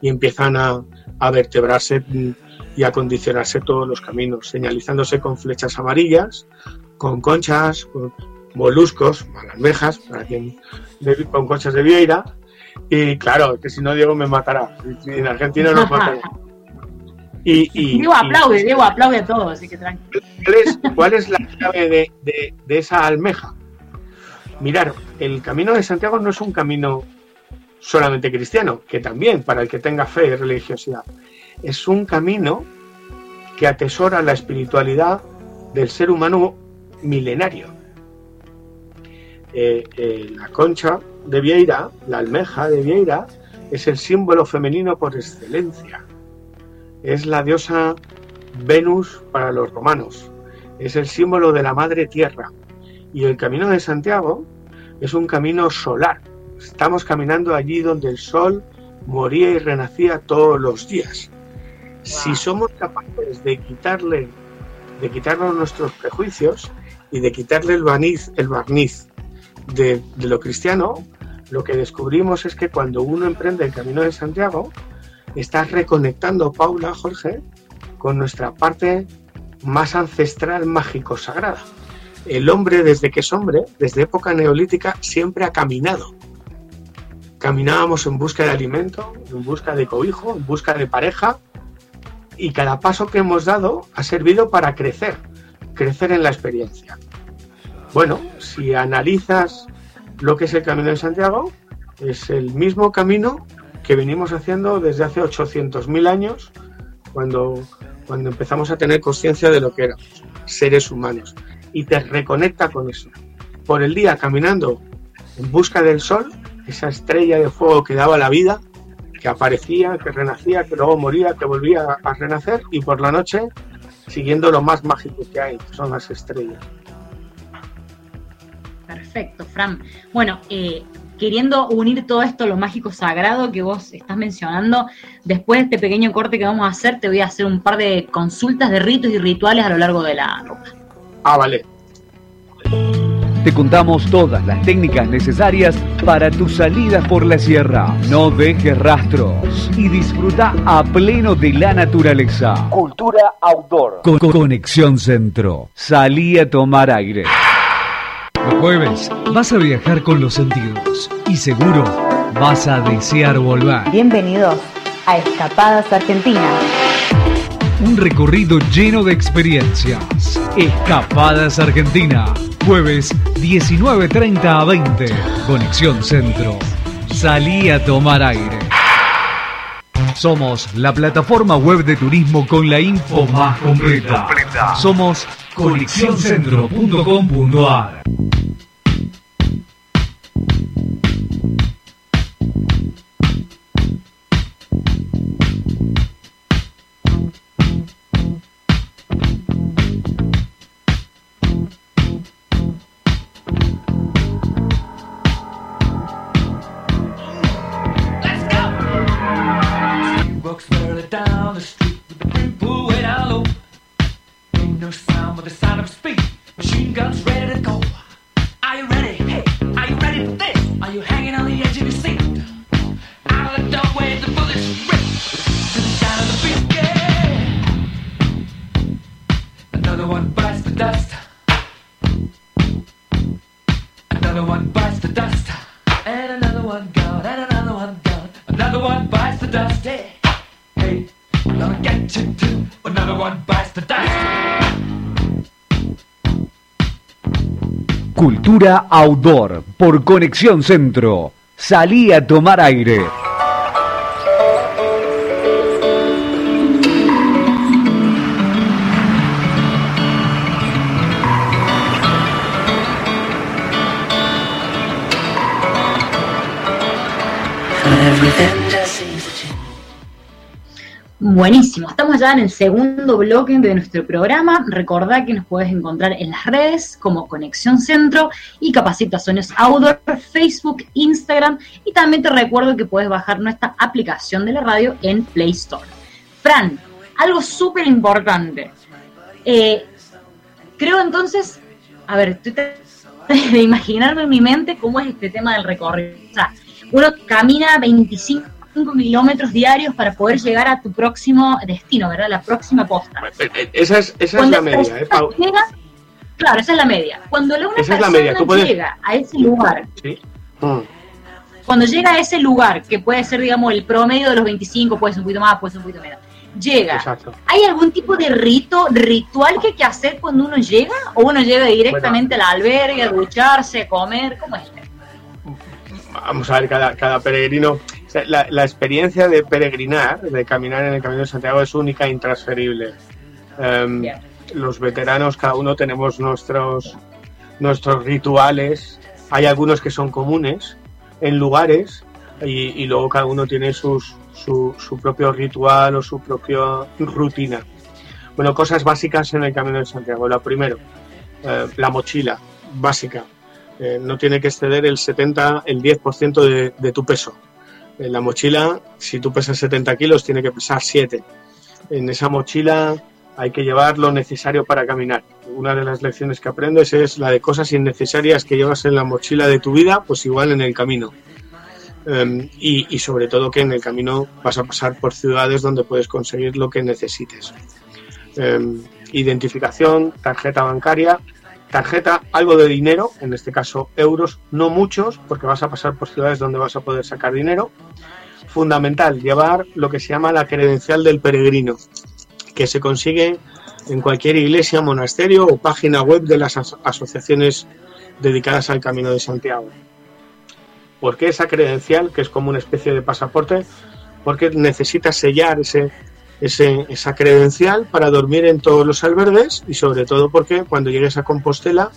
y empiezan a, a vertebrarse y acondicionarse todos los caminos, señalizándose con flechas amarillas, con conchas, con moluscos, almejas, para quien con conchas de vieira. Y claro, que si no Diego me matará. En Argentina no (laughs) matará. Y, y, Diego aplaude, Diego aplaude a todos, así que tranquilo. ¿Cuál es, la clave de, de esa almeja? Mirar, el camino de Santiago no es un camino solamente cristiano, que también para el que tenga fe y religiosidad es un camino que atesora la espiritualidad del ser humano milenario. Eh, eh, la concha de Vieira, la almeja de Vieira, es el símbolo femenino por excelencia. Es la diosa Venus para los romanos. Es el símbolo de la madre tierra. Y el camino de Santiago es un camino solar. Estamos caminando allí donde el sol moría y renacía todos los días. Si somos capaces de quitarle, de quitarnos nuestros prejuicios y de quitarle el barniz, el barniz de, lo cristiano, lo que descubrimos es que cuando uno emprende el camino de Santiago, está reconectando, Paula, Jorge, con nuestra parte más ancestral, mágico, sagrada. El hombre, desde que es hombre, desde época neolítica, siempre ha caminado. Caminábamos en busca de alimento, en busca de cobijo, en busca de pareja, y cada paso que hemos dado ha servido para crecer, crecer en la experiencia. Bueno, si analizas lo que es el Camino de Santiago, es el mismo camino que venimos haciendo desde hace 800.000 años, cuando, cuando empezamos a tener conciencia de lo que éramos, seres humanos, y te reconecta con eso. Por el día caminando en busca del sol, esa estrella de fuego que daba la vida, que aparecía, que renacía, que luego moría, que volvía a renacer y por la noche siguiendo lo más mágico que hay, que son las estrellas. Perfecto, Fran. Bueno, eh, queriendo unir todo esto, lo mágico sagrado que vos estás mencionando, después de este pequeño corte que vamos a hacer, te voy a hacer un par de consultas de ritos y rituales a lo largo de la ruta. Ah, vale. Te contamos todas las técnicas necesarias para tu salida por la sierra. No dejes rastros y disfruta a pleno de la naturaleza. Cultura outdoor. Con Conexión Centro. Salí a tomar aire. Los jueves vas a viajar con los sentidos y seguro vas a desear volver. Bienvenidos a Escapadas Argentina. Un recorrido lleno de experiencias. Escapadas Argentina. Jueves 19.30 a 20. Conexión Centro. Salí a tomar aire. Somos la plataforma web de turismo con la info más completa. Somos conexioncentro.com.ar. Cultura Outdoor por Conexión Centro. Salí a tomar aire. Buenísimo, estamos ya en el segundo bloque de nuestro programa. Recordá que nos puedes encontrar en las redes como Conexión Centro y Capacitaciones Outdoor, Facebook, Instagram y también te recuerdo que puedes bajar nuestra aplicación de la radio en Play Store. Fran, algo súper importante. Eh, creo entonces, a ver, estoy de imaginarme en mi mente cómo es este tema del recorrido. O sea, uno camina 25 kilómetros diarios para poder llegar a tu próximo destino, ¿verdad? La próxima posta. Esa es, esa es la media, ¿eh, Pau? llega- claro, esa es la media. Cuando una Esa es la persona media, tú puedes- llega a ese lugar, Sí. Mm. cuando llega a ese lugar, que puede ser, digamos, el promedio de los 25, puede ser un poquito más, puede ser un poquito menos, llega, Exacto. ¿hay algún tipo de rito, ritual que hay que hacer cuando uno llega? ¿O uno llega directamente al albergue, a ducharse, a comer? ¿Cómo es? Vamos a ver, cada, cada peregrino. Sea, La, la experiencia de peregrinar, de caminar en el Camino de Santiago, es única e intransferible. Em, los veteranos, cada uno tenemos nuestros, nuestros rituales. Hay algunos que son comunes en lugares y, y luego cada uno tiene sus, su, su propio ritual o su propia rutina. Bueno, cosas básicas en el Camino de Santiago. Lo primero, eh, la mochila básica. Eh, no tiene que exceder el 70, el 10% de, de tu peso. En la mochila, si tú pesas 70 kilos, tiene que pesar 7. En esa mochila hay que llevar lo necesario para caminar. Una de las lecciones que aprendes es la de cosas innecesarias que llevas en la mochila de tu vida, pues igual en el camino. Y, y sobre todo que en el camino vas a pasar por ciudades donde puedes conseguir lo que necesites. Em, identificación, tarjeta bancaria, tarjeta, algo de dinero, en este caso euros, no muchos, porque vas a pasar por ciudades donde vas a poder sacar dinero. Fundamental, llevar lo que se llama la credencial del peregrino, que se consigue en cualquier iglesia, monasterio o página web de las aso- asociaciones dedicadas al Camino de Santiago. ¿Por qué esa credencial, que es como una especie de pasaporte? Porque necesitas sellar ese, ese- esa credencial para dormir en todos los albergues y sobre todo porque cuando llegues a Compostela,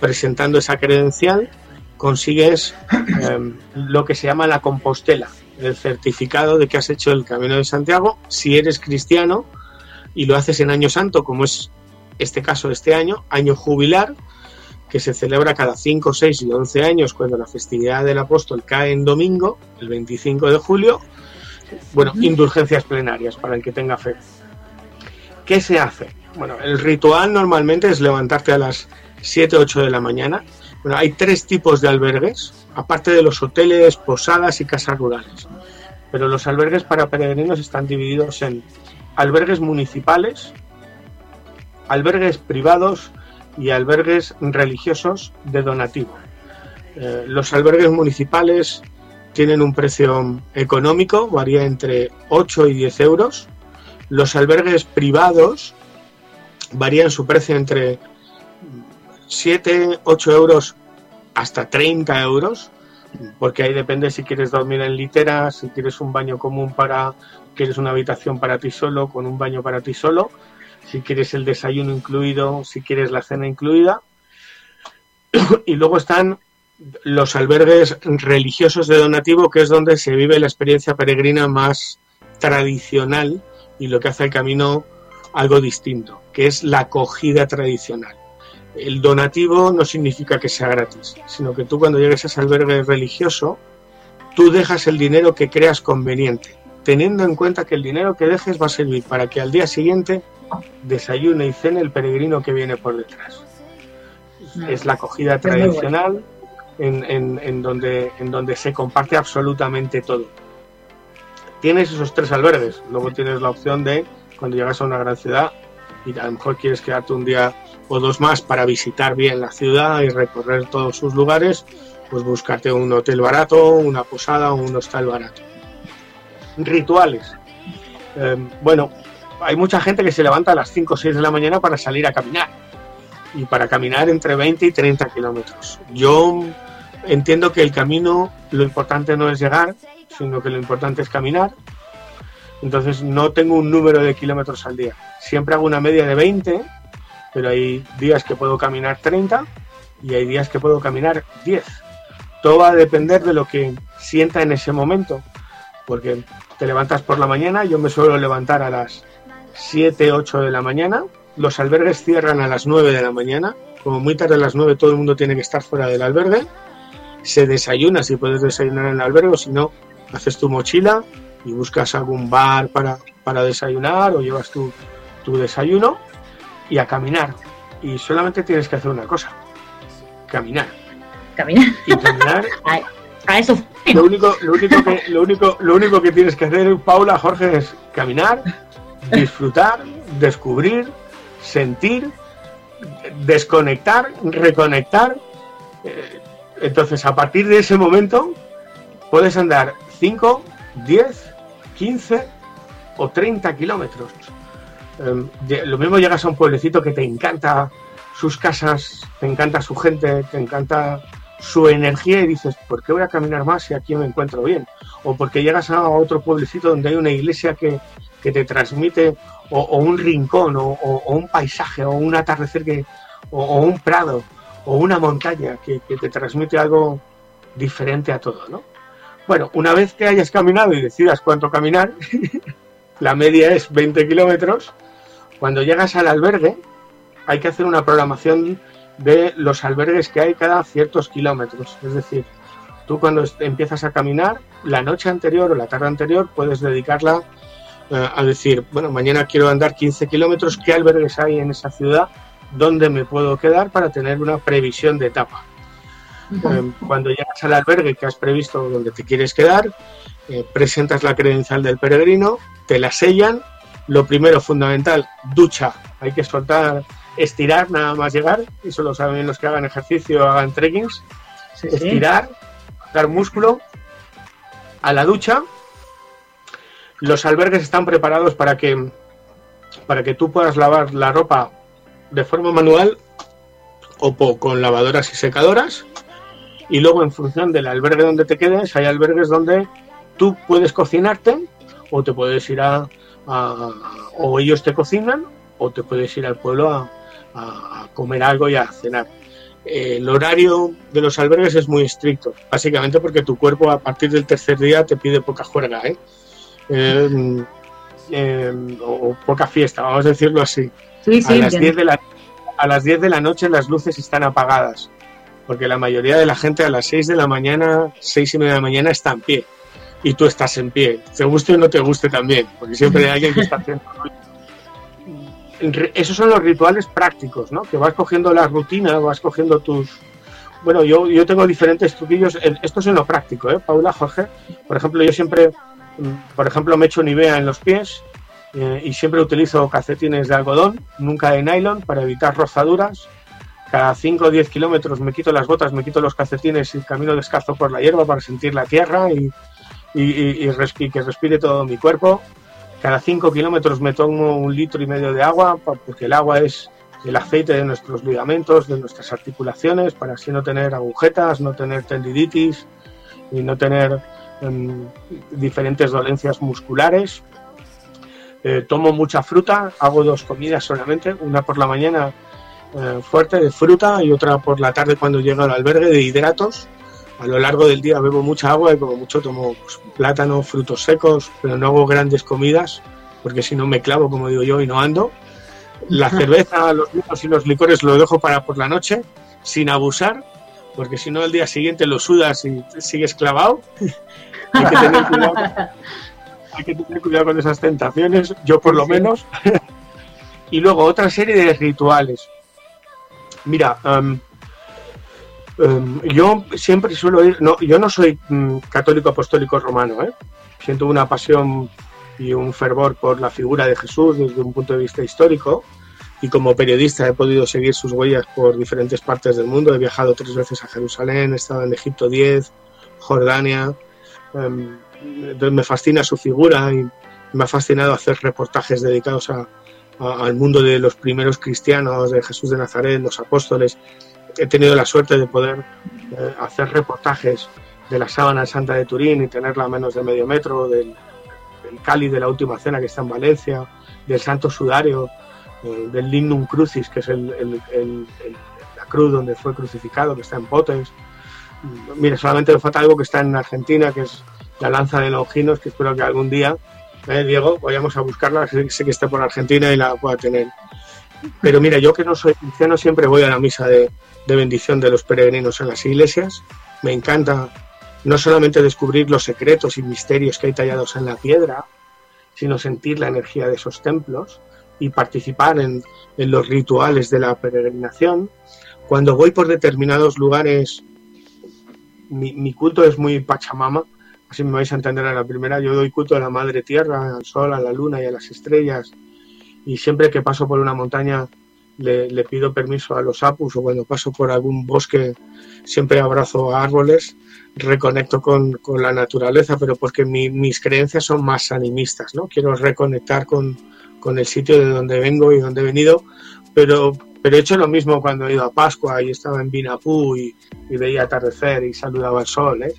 presentando esa credencial, consigues em, lo que se llama la Compostela, el certificado de que has hecho el Camino de Santiago, si eres cristiano y lo haces en año santo, como es este caso este año, año jubilar, que se celebra cada 5, 6 y 11 años cuando la festividad del apóstol cae en domingo, el 25 de julio. Bueno, indulgencias plenarias para el que tenga fe. ¿Qué se hace? Bueno, el ritual normalmente es levantarte a las 7, 8 de la mañana. Bueno, hay tres tipos de albergues, aparte de los hoteles, posadas y casas rurales. Pero los albergues para peregrinos están divididos en albergues municipales, albergues privados y albergues religiosos de donativo. Eh, los albergues municipales tienen un precio económico, varía entre 8 y 10 euros. Los albergues privados varían su precio entre 7, 8 euros hasta 30 euros, porque ahí depende si quieres dormir en literas, si quieres un baño común para, quieres una habitación para ti solo, con un baño para ti solo, si quieres el desayuno incluido, si quieres la cena incluida. (coughs) y luego están los albergues religiosos de donativo, que es donde se vive la experiencia peregrina más tradicional y lo que hace el camino algo distinto, que es la acogida tradicional. El donativo no significa que sea gratis, sino que tú cuando llegues a ese albergue religioso, tú dejas el dinero que creas conveniente, teniendo en cuenta que el dinero que dejes va a servir para que al día siguiente desayune y cene el peregrino que viene por detrás. Es la acogida tradicional en, donde, en donde se comparte absolutamente todo. Tienes esos tres albergues, luego tienes la opción de, cuando llegas a una gran ciudad, y a lo mejor quieres quedarte un día o dos más para visitar bien la ciudad y recorrer todos sus lugares, pues buscarte un hotel barato, una posada o un hostal barato. Rituales. Eh, bueno, hay mucha gente que se levanta a las 5 o 6 de la mañana para salir a caminar. Y para caminar entre 20 y 30 kilómetros. Yo entiendo que el camino, lo importante no es llegar, sino que lo importante es caminar. Entonces no tengo un número de kilómetros al día. Siempre hago una media de 20, pero hay días que puedo caminar 30 y hay días que puedo caminar 10. Todo va a depender de lo que sienta en ese momento. Porque te levantas por la mañana, yo me suelo levantar a las 7, 8 de la mañana. Los albergues cierran a las 9 de la mañana. Como muy tarde a las 9 todo el mundo tiene que estar fuera del albergue. Se desayuna si puedes desayunar en el albergue o si no, haces tu mochila y buscas algún bar para, para desayunar o llevas tu, tu desayuno y a caminar. Y solamente tienes que hacer una cosa, caminar. Caminar. Y caminar (laughs) a, a eso lo único, lo único que, lo único, lo único que tienes que hacer, Paula, Jorge, es caminar, disfrutar, descubrir, sentir, desconectar, reconectar. Eh, Entonces, a partir de ese momento, puedes andar 5, 10, 15 o 30 kilómetros. De- lo mismo llegas a un pueblecito que te encanta sus casas, te encanta su gente, te encanta su energía y dices, ¿por qué voy a caminar más si aquí me encuentro bien? O porque llegas a otro pueblecito donde hay una iglesia que, que te transmite, o, un rincón, o, un paisaje, o un atardecer, que, o un prado, o una montaña que, te transmite algo diferente a todo, ¿no? Bueno, una vez que hayas caminado y decidas cuánto caminar, (laughs) la media es 20 kilómetros, cuando llegas al albergue hay que hacer una programación de los albergues que hay cada ciertos kilómetros. Es decir, tú cuando empiezas a caminar, la noche anterior o la tarde anterior puedes dedicarla eh, a decir, bueno, mañana quiero andar 15 kilómetros, ¿qué albergues hay en esa ciudad? ¿Dónde me puedo quedar para tener una previsión de etapa? Eh, cuando llegas al albergue que has previsto donde te quieres quedar, eh, presentas la credencial del peregrino, te la sellan. Lo primero, fundamental, ducha. Hay que soltar, estirar nada más llegar. Eso lo saben los que hagan ejercicio, hagan trekkings. Sí, sí. Estirar, dar músculo. A la ducha. Los albergues están preparados para que, para que tú puedas lavar la ropa de forma manual o con lavadoras y secadoras y luego en función del albergue donde te quedes, hay albergues donde tú puedes cocinarte o te puedes ir a, o ellos te cocinan o te puedes ir al pueblo a, comer algo y a cenar. El horario de los albergues es muy estricto, básicamente porque tu cuerpo a partir del tercer día te pide poca juerga, ¿eh? Eh, eh, o poca fiesta, vamos a decirlo así Sí, a las entiendo. 10 de la a las 10 de la noche las luces están apagadas, porque la mayoría de la gente a las 6 de la mañana, 6 y media de la mañana está en pie, y tú estás en pie, te guste o no te guste también, porque siempre hay alguien que está haciendo (laughs) Esos son los rituales prácticos, ¿no? Que vas cogiendo la rutina, vas cogiendo tus... Bueno, yo, yo tengo diferentes truquillos. Esto es en lo práctico, ¿eh? Paula, Jorge. Por ejemplo, yo siempre, mm, por ejemplo, me echo Nivea en los pies eh, y siempre utilizo calcetines de algodón, nunca de nylon, para evitar rozaduras. Cada 5 o 10 kilómetros me quito las botas, me quito los calcetines y camino descalzo por la hierba para sentir la tierra y, y, y- y respi- que respire todo mi cuerpo. Cada 5 kilómetros me tomo un litro y medio de agua, porque el agua es el aceite de nuestros ligamentos, de nuestras articulaciones, para así no tener agujetas, no tener tendinitis y no tener em, diferentes dolencias musculares. Eh, tomo mucha fruta, hago dos comidas solamente, una por la mañana eh, fuerte de fruta y otra por la tarde cuando llego al albergue de hidratos. A lo largo del día bebo mucha agua y como mucho tomo pues, plátano, frutos secos, pero no hago grandes comidas porque si no me clavo, como digo yo, y no ando. La (laughs) cerveza, los vinos y los licores lo dejo para por la noche, sin abusar, porque si no al día siguiente lo sudas y sigues clavado. (laughs) hay, que tener cuidado, hay que tener cuidado con esas tentaciones, yo por lo menos. (laughs) y luego otra serie de rituales. Mira, em, em, yo siempre suelo ir, no, yo no soy mm, católico apostólico romano, ¿eh? siento una pasión y un fervor por la figura de Jesús desde un punto de vista histórico y como periodista he podido seguir sus huellas por diferentes partes del mundo. He viajado tres veces a Jerusalén, he estado en Egipto 10, Jordania. Entonces me fascina su figura y me ha fascinado hacer reportajes dedicados al mundo de los primeros cristianos, de Jesús de Nazaret, los apóstoles. He tenido la suerte de poder eh, hacer reportajes de la sábana santa de Turín y tenerla a menos de medio metro, del, del cáliz de la última cena que está en Valencia, del santo sudario, eh, del lignum crucis, que es la cruz donde fue crucificado, que está en Potes. Mire, solamente me falta algo que está en Argentina, que es la lanza de Longinos, que espero que algún día, eh, Diego, vayamos a buscarla, sé, que está por Argentina y la pueda tener. Pero mira, yo que no soy cristiano siempre voy a la misa de, de bendición de los peregrinos en las iglesias. Me encanta no solamente descubrir los secretos y misterios que hay tallados en la piedra, sino sentir la energía de esos templos y participar en, en los rituales de la peregrinación. Cuando voy por determinados lugares, mi, mi culto es muy pachamama, así me vais a entender a la primera. Yo doy culto a la madre tierra, al sol, a la luna y a las estrellas. Y siempre que paso por una montaña le, pido permiso a los apus o cuando paso por algún bosque siempre abrazo a árboles, reconecto con, con la naturaleza, pero porque mi- mis creencias son más animistas, ¿no? Quiero reconectar con, con el sitio de donde vengo y donde he venido, pero, pero he hecho lo mismo cuando he ido a Pascua y estaba en Binapú y, y veía atardecer y saludaba al sol, ¿eh?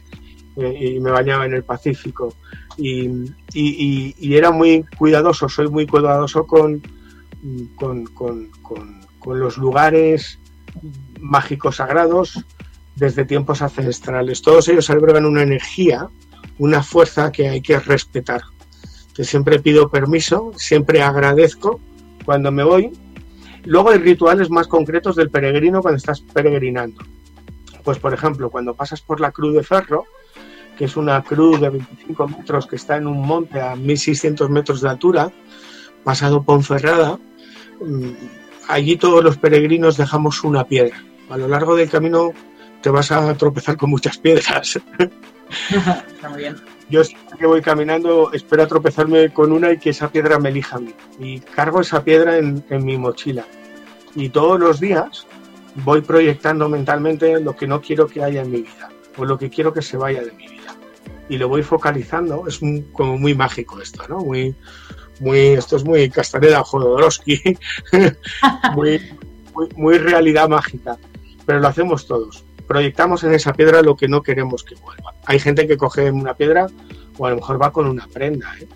Eh, y me bañaba en el Pacífico. Y, era muy cuidadoso, soy muy cuidadoso con, con, con- con- con los lugares mágicos sagrados desde tiempos ancestrales. Todos ellos albergan una energía, una fuerza que hay que respetar. Entonces siempre pido permiso, siempre agradezco cuando me voy. Luego hay rituales más concretos del peregrino cuando estás peregrinando. Pues por ejemplo, cuando pasas por la Cruz de Ferro, que es una cruz de 25 metros que está en un monte a 1600 metros de altura, pasado Ponferrada, mm, allí todos los peregrinos dejamos una piedra. A lo largo del camino te vas a tropezar con muchas piedras. (laughs) Está muy bien. Yo siempre que voy caminando espero tropezarme con una y que esa piedra me elija a mí. Y cargo esa piedra en, en mi mochila. Y todos los días voy proyectando mentalmente lo que no quiero que haya en mi vida o lo que quiero que se vaya de mi vida. Y lo voy focalizando. Es como muy mágico esto, ¿no? Muy, muy, esto es muy Castaneda Jodorowsky. (laughs) muy, muy, muy realidad mágica. Pero lo hacemos todos. Proyectamos en esa piedra lo que no queremos que vuelva. Hay gente que coge una piedra o a lo mejor va con una prenda, ¿eh?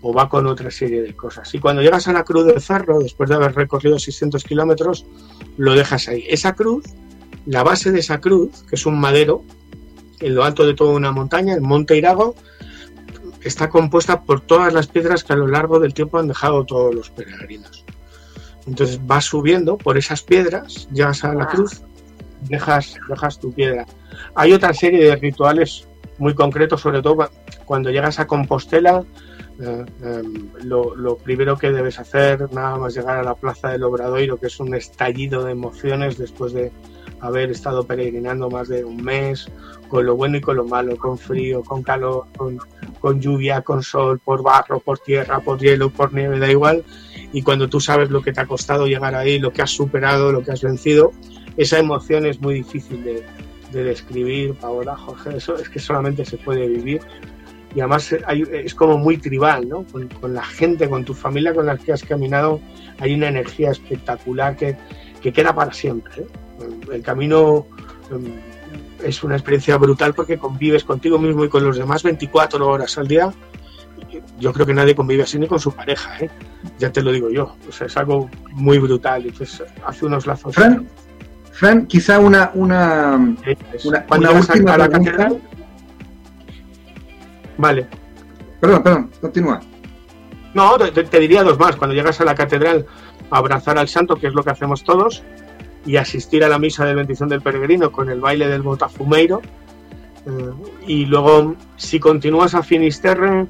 o va con otra serie de cosas. Y cuando llegas a la cruz del cerro, después de haber recorrido 600 kilómetros, lo dejas ahí. Esa cruz, la base de esa cruz, que es un madero, en lo alto de toda una montaña, el Monte Irago, está compuesta por todas las piedras que a lo largo del tiempo han dejado todos los peregrinos. Entonces vas subiendo por esas piedras, llegas a la cruz, dejas, dejas tu piedra. Hay otra serie de rituales muy concretos, sobre todo cuando llegas a Compostela. eh, em, lo, lo primero que debes hacer, nada más llegar a la plaza del Obradoiro, que es un estallido de emociones después de haber estado peregrinando más de un mes, con lo bueno y con lo malo, con frío, con calor, con, con lluvia, con sol, por barro, por tierra, por hielo, por nieve, da igual. Y cuando tú sabes lo que te ha costado llegar ahí, lo que has superado, lo que has vencido, esa emoción es muy difícil de, de describir, Paola, Jorge, eso es que solamente se puede vivir. Y además hay- es como muy tribal, ¿no? Con, con la gente, con tu familia con la que has caminado, hay una energía espectacular que, que queda para siempre. ¿eh? El camino mm, es una experiencia brutal porque convives contigo mismo y con los demás 24 horas al día. Yo creo que nadie convive así ni con su pareja, ¿eh? ya te lo digo yo. O sea, es algo muy brutal. Entonces, hace unos lazos. Fran, Fran, quizá una, una, Es- una- última a la catedral. Vale. Perdón, perdón, continúa. No, te, te diría dos más. Cuando llegas a la catedral, abrazar al santo, que es lo que hacemos todos, y asistir a la misa de bendición del peregrino con el baile del botafumeiro. Eh, y luego, si continúas a Finisterre,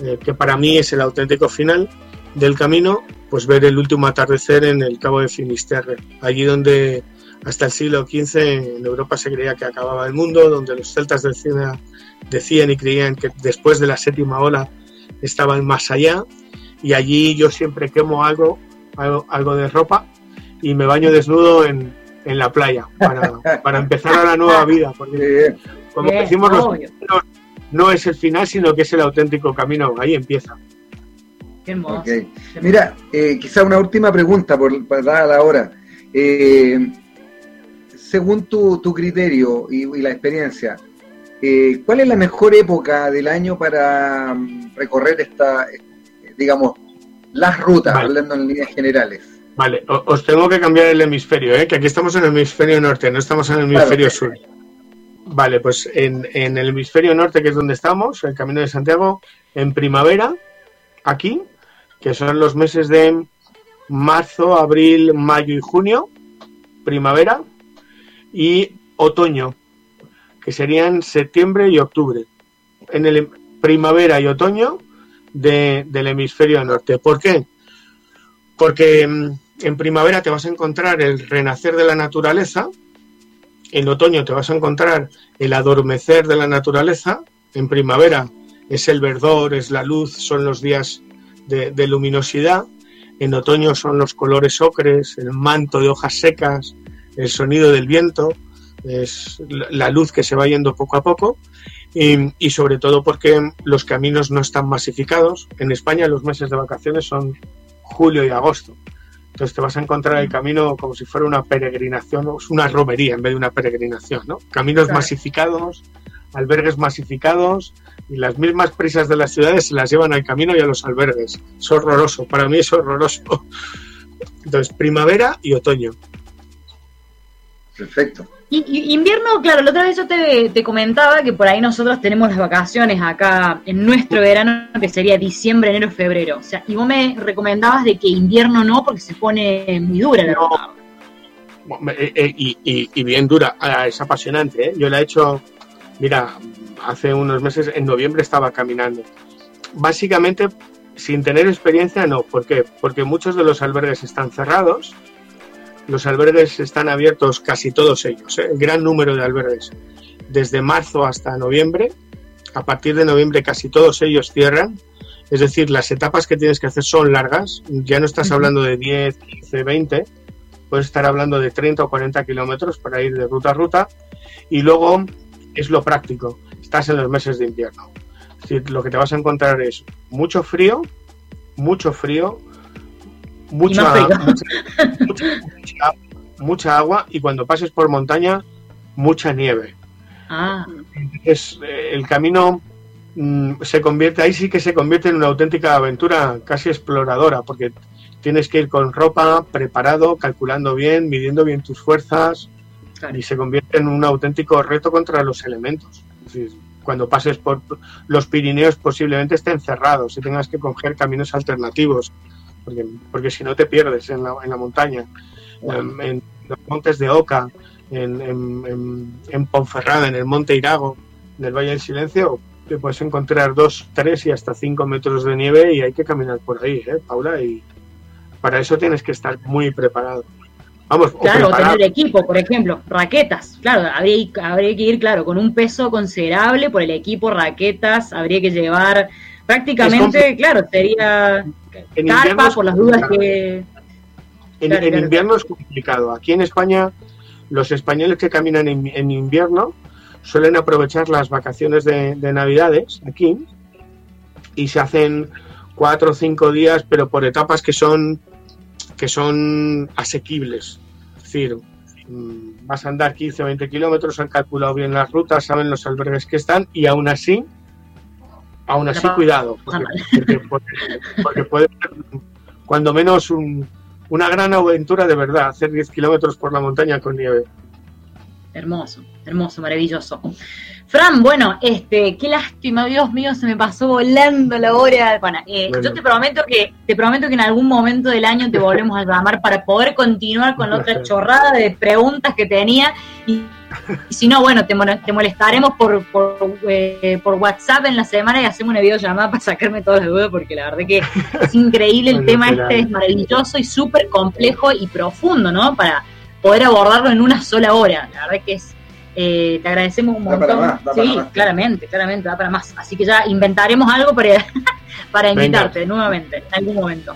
eh, que para mí es el auténtico final del camino, pues ver el último atardecer en el cabo de Finisterre, allí donde hasta el siglo XV en Europa se creía que acababa el mundo, donde los celtas decían, decían y creían que después de la séptima ola estaban más allá, y allí yo siempre quemo algo, algo, algo de ropa y me baño desnudo en, en la playa para, para empezar a la nueva (laughs) vida, porque como Bien, decimos obvio. peregrinos, no es el final, sino que es el auténtico camino, ahí empieza. Qué hermoso. ok. Mira, eh, quizá una última pregunta por, para dar la hora. Eh, según tu, tu criterio y, y la experiencia, eh, ¿cuál es la mejor época del año para mm, recorrer esta, digamos, las rutas, Vale. hablando en líneas generales? Vale, o- os tengo que cambiar el hemisferio, ¿eh? que aquí estamos en el hemisferio norte, no estamos en el Claro. hemisferio sur. Vale, pues en, en el hemisferio norte, que es donde estamos, el Camino de Santiago, en primavera, aquí, que son los meses de marzo, abril, mayo y junio, primavera, y otoño, que serían septiembre y octubre. En el primavera y otoño de- del hemisferio norte. ¿Por qué? Porque mm, en primavera te vas a encontrar el renacer de la naturaleza, en otoño te vas a encontrar el adormecer de la naturaleza, en primavera es el verdor, es la luz, son los días de, de luminosidad, en otoño son los colores ocres, el manto de hojas secas, el sonido del viento, es la la luz que se va yendo poco a poco y, y sobre todo porque los caminos no están masificados. En España los meses de vacaciones son julio y agosto. Entonces te vas a encontrar el camino como si fuera una peregrinación, o es una romería en vez de una peregrinación, ¿no? Caminos Claro. masificados, albergues masificados y las mismas prisas de las ciudades se las llevan al camino y a los albergues. Es horroroso, para mí es horroroso. (laughs) Entonces, primavera y otoño. Perfecto. Y, y invierno, claro, la otra vez yo te, te comentaba que por ahí nosotros tenemos las vacaciones acá en nuestro verano, que sería diciembre, enero, febrero. O sea, y vos me recomendabas de que invierno no, porque se pone muy dura la No. Eh, eh, y, y- y bien dura, Ah, es apasionante. ¿eh? Yo la he hecho, mira, hace unos meses, en noviembre estaba caminando. Básicamente, sin tener experiencia, no. ¿Por qué? Porque muchos de los albergues están cerrados. Los albergues están abiertos casi todos ellos, ¿eh? gran número de albergues, desde marzo hasta noviembre. A partir de noviembre casi todos ellos cierran. Es decir, las etapas que tienes que hacer son largas. Ya no estás hablando de 10, 15, 20 puedes estar hablando de 30 o 40 kilómetros para ir de ruta a ruta. Y luego es lo práctico, estás en los meses de invierno. Es decir, lo que te vas a encontrar es mucho frío, mucho frío, mucha, mucha- mucha- agua y cuando pases por montaña, mucha nieve. Ah, eh, el camino mm, se convierte, ahí sí que se convierte en una auténtica aventura casi exploradora, porque tienes que ir con ropa, preparado, calculando bien, midiendo bien tus fuerzas, claro. y se convierte en un auténtico reto contra los elementos. Es decir, cuando pases por los Pirineos posiblemente estén cerrados y tengas que coger caminos alternativos. Porque, porque si no te pierdes en la, en la montaña, en, en los montes de Oca, en, en, Ponferrada, en el Monte Irago, en el Valle del Silencio, te puedes encontrar dos, tres y hasta cinco metros de nieve y hay que caminar por ahí, ¿eh, Paula? Y para eso tienes que estar muy preparado. Vamos, Claro, o tener equipo, por ejemplo, raquetas. Claro, habría, habría que ir, claro, con un peso considerable por el equipo, raquetas, habría que llevar prácticamente, claro, sería En carpa por las dudas que... En, Claro, en claro. invierno es complicado. Aquí en España, los españoles que caminan en, en invierno suelen aprovechar las vacaciones de, de Navidades aquí y se hacen cuatro o cinco días, pero por etapas que son que son asequibles. Es decir, mm, vas a andar 15 o 20 kilómetros, han calculado bien las rutas, saben los albergues que están y aún así, aún así, cuidado, porque, porque- porque- porque puede ser cuando menos un- una gran aventura de verdad, hacer 10 kilómetros por la montaña con nieve. Hermoso, hermoso, maravilloso. Fran, bueno, este, qué lástima, Dios mío, se me pasó volando la hora. Bueno, eh, Bueno. yo te prometo que te prometo que en algún momento del año te volvemos a llamar para poder continuar con otra chorrada de preguntas que tenía y, y si no, bueno, te, mo- te molestaremos por por, eh, por WhatsApp en la semana y hacemos una videollamada para sacarme todas las dudas porque la verdad que es increíble el (laughs) tema este es maravilloso y súper complejo y profundo, ¿no? Para poder abordarlo en una sola hora. La verdad que es, eh, te agradecemos un Da montón. para más, da para sí, más. claramente, claramente, da para más. Así que ya inventaremos algo para, (laughs) para Venga. invitarte nuevamente en algún momento.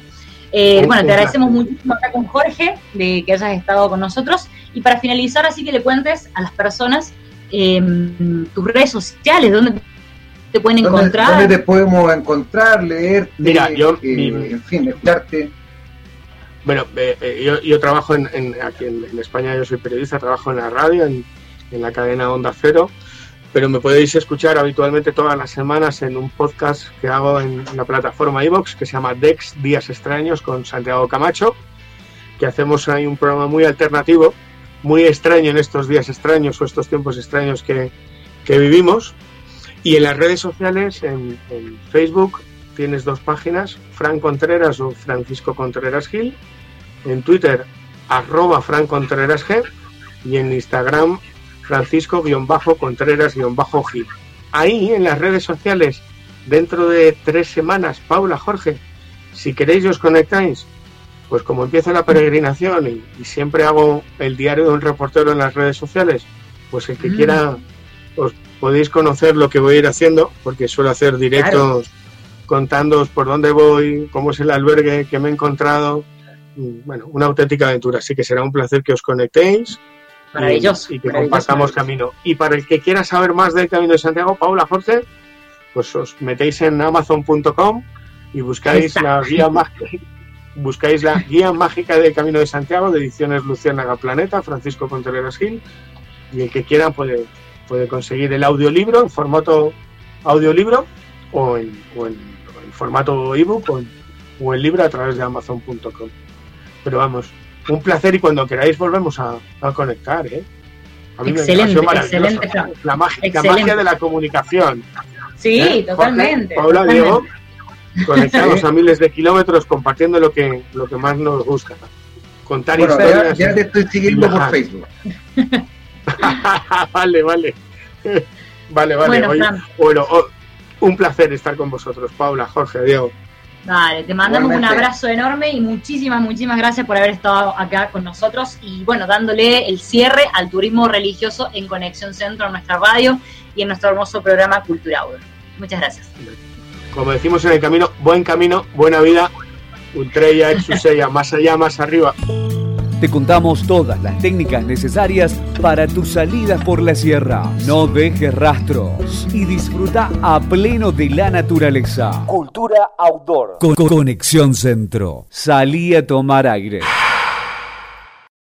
Eh, bueno, te agradecemos muchísimo acá con Jorge de que hayas estado con nosotros. Y para finalizar, así que le cuentes a las personas eh, tus redes sociales, dónde te pueden ¿Dónde, encontrar. dónde te podemos encontrar, leerte, Mira, yo- eh, mi- en fin, escucharte? Bueno, eh, eh, yo, yo trabajo en, en- aquí en, en España, yo soy periodista, trabajo en la radio, en, en la cadena Onda Cero, pero me podéis escuchar habitualmente todas las semanas en un podcast que hago en la plataforma iVox que se llama Dex Días Extraños con Santiago Camacho, que hacemos ahí un programa muy alternativo, muy extraño en estos días extraños o estos tiempos extraños que, que vivimos. Y en las redes sociales, en, Facebook, tienes dos páginas, Fran Contreras o Francisco Contreras Gil, en Twitter, arroba Fran Contreras G, y en Instagram, Francisco-Contreras-Gil. Ahí, en las redes sociales, dentro de tres semanas, Paula, Jorge, si queréis os conectáis, pues como empieza la peregrinación y, y siempre hago el diario de un reportero en las redes sociales, pues el que Mm. quiera, os podéis conocer lo que voy a ir haciendo, porque suelo hacer directos contándoos por dónde voy, cómo es el albergue que me he encontrado. Mm, Bueno, una auténtica aventura, así que será un placer que os conectéis Maravilloso. y, y que maravilloso, compartamos maravilloso. camino. Y para el que quiera saber más del Camino de Santiago, Paula Jorge, pues os metéis en amazon.com y buscáis la guía (laughs) mágica. Buscáis la guía mágica del Camino de Santiago de ediciones Luciérnaga Planeta, Francisco Contreras Gil, y el que quiera puede, puede conseguir el audiolibro en formato audiolibro o en, o en, o en formato ebook o en, o en libro a través de amazon.com. Pero vamos, un placer y cuando queráis volvemos a, a conectar, ¿eh? A mí Excelente, me pareció maravilloso. excelente. La, magia, la Excelente. magia de la comunicación. Sí, ¿eh? totalmente. Jorge, Paula, totalmente. Diego, conectados (laughs) a miles de kilómetros compartiendo lo que, lo que más nos gusta. Contar Bueno, ya, historias. ya te estoy siguiendo por. Facebook. (laughs) vale, vale. vale, vale. Bueno, Oye, Fran. bueno, oh, un placer estar con vosotros, Paula, Jorge, Diego. Dale, te mandamos un abrazo enorme y muchísimas, muchísimas gracias por haber estado acá con nosotros y bueno, dándole el cierre al turismo religioso en Conexión Centro en nuestra radio y en nuestro hermoso programa Cultura Outdoor. Muchas gracias. Como decimos en el camino, buen camino, buena vida, ultrella, exusella, más allá, más arriba. Te contamos todas las técnicas necesarias para tu salida por la sierra. No dejes rastros y disfruta a pleno de la naturaleza. Cultura outdoor. Con Conexión Centro. Salí a tomar aire.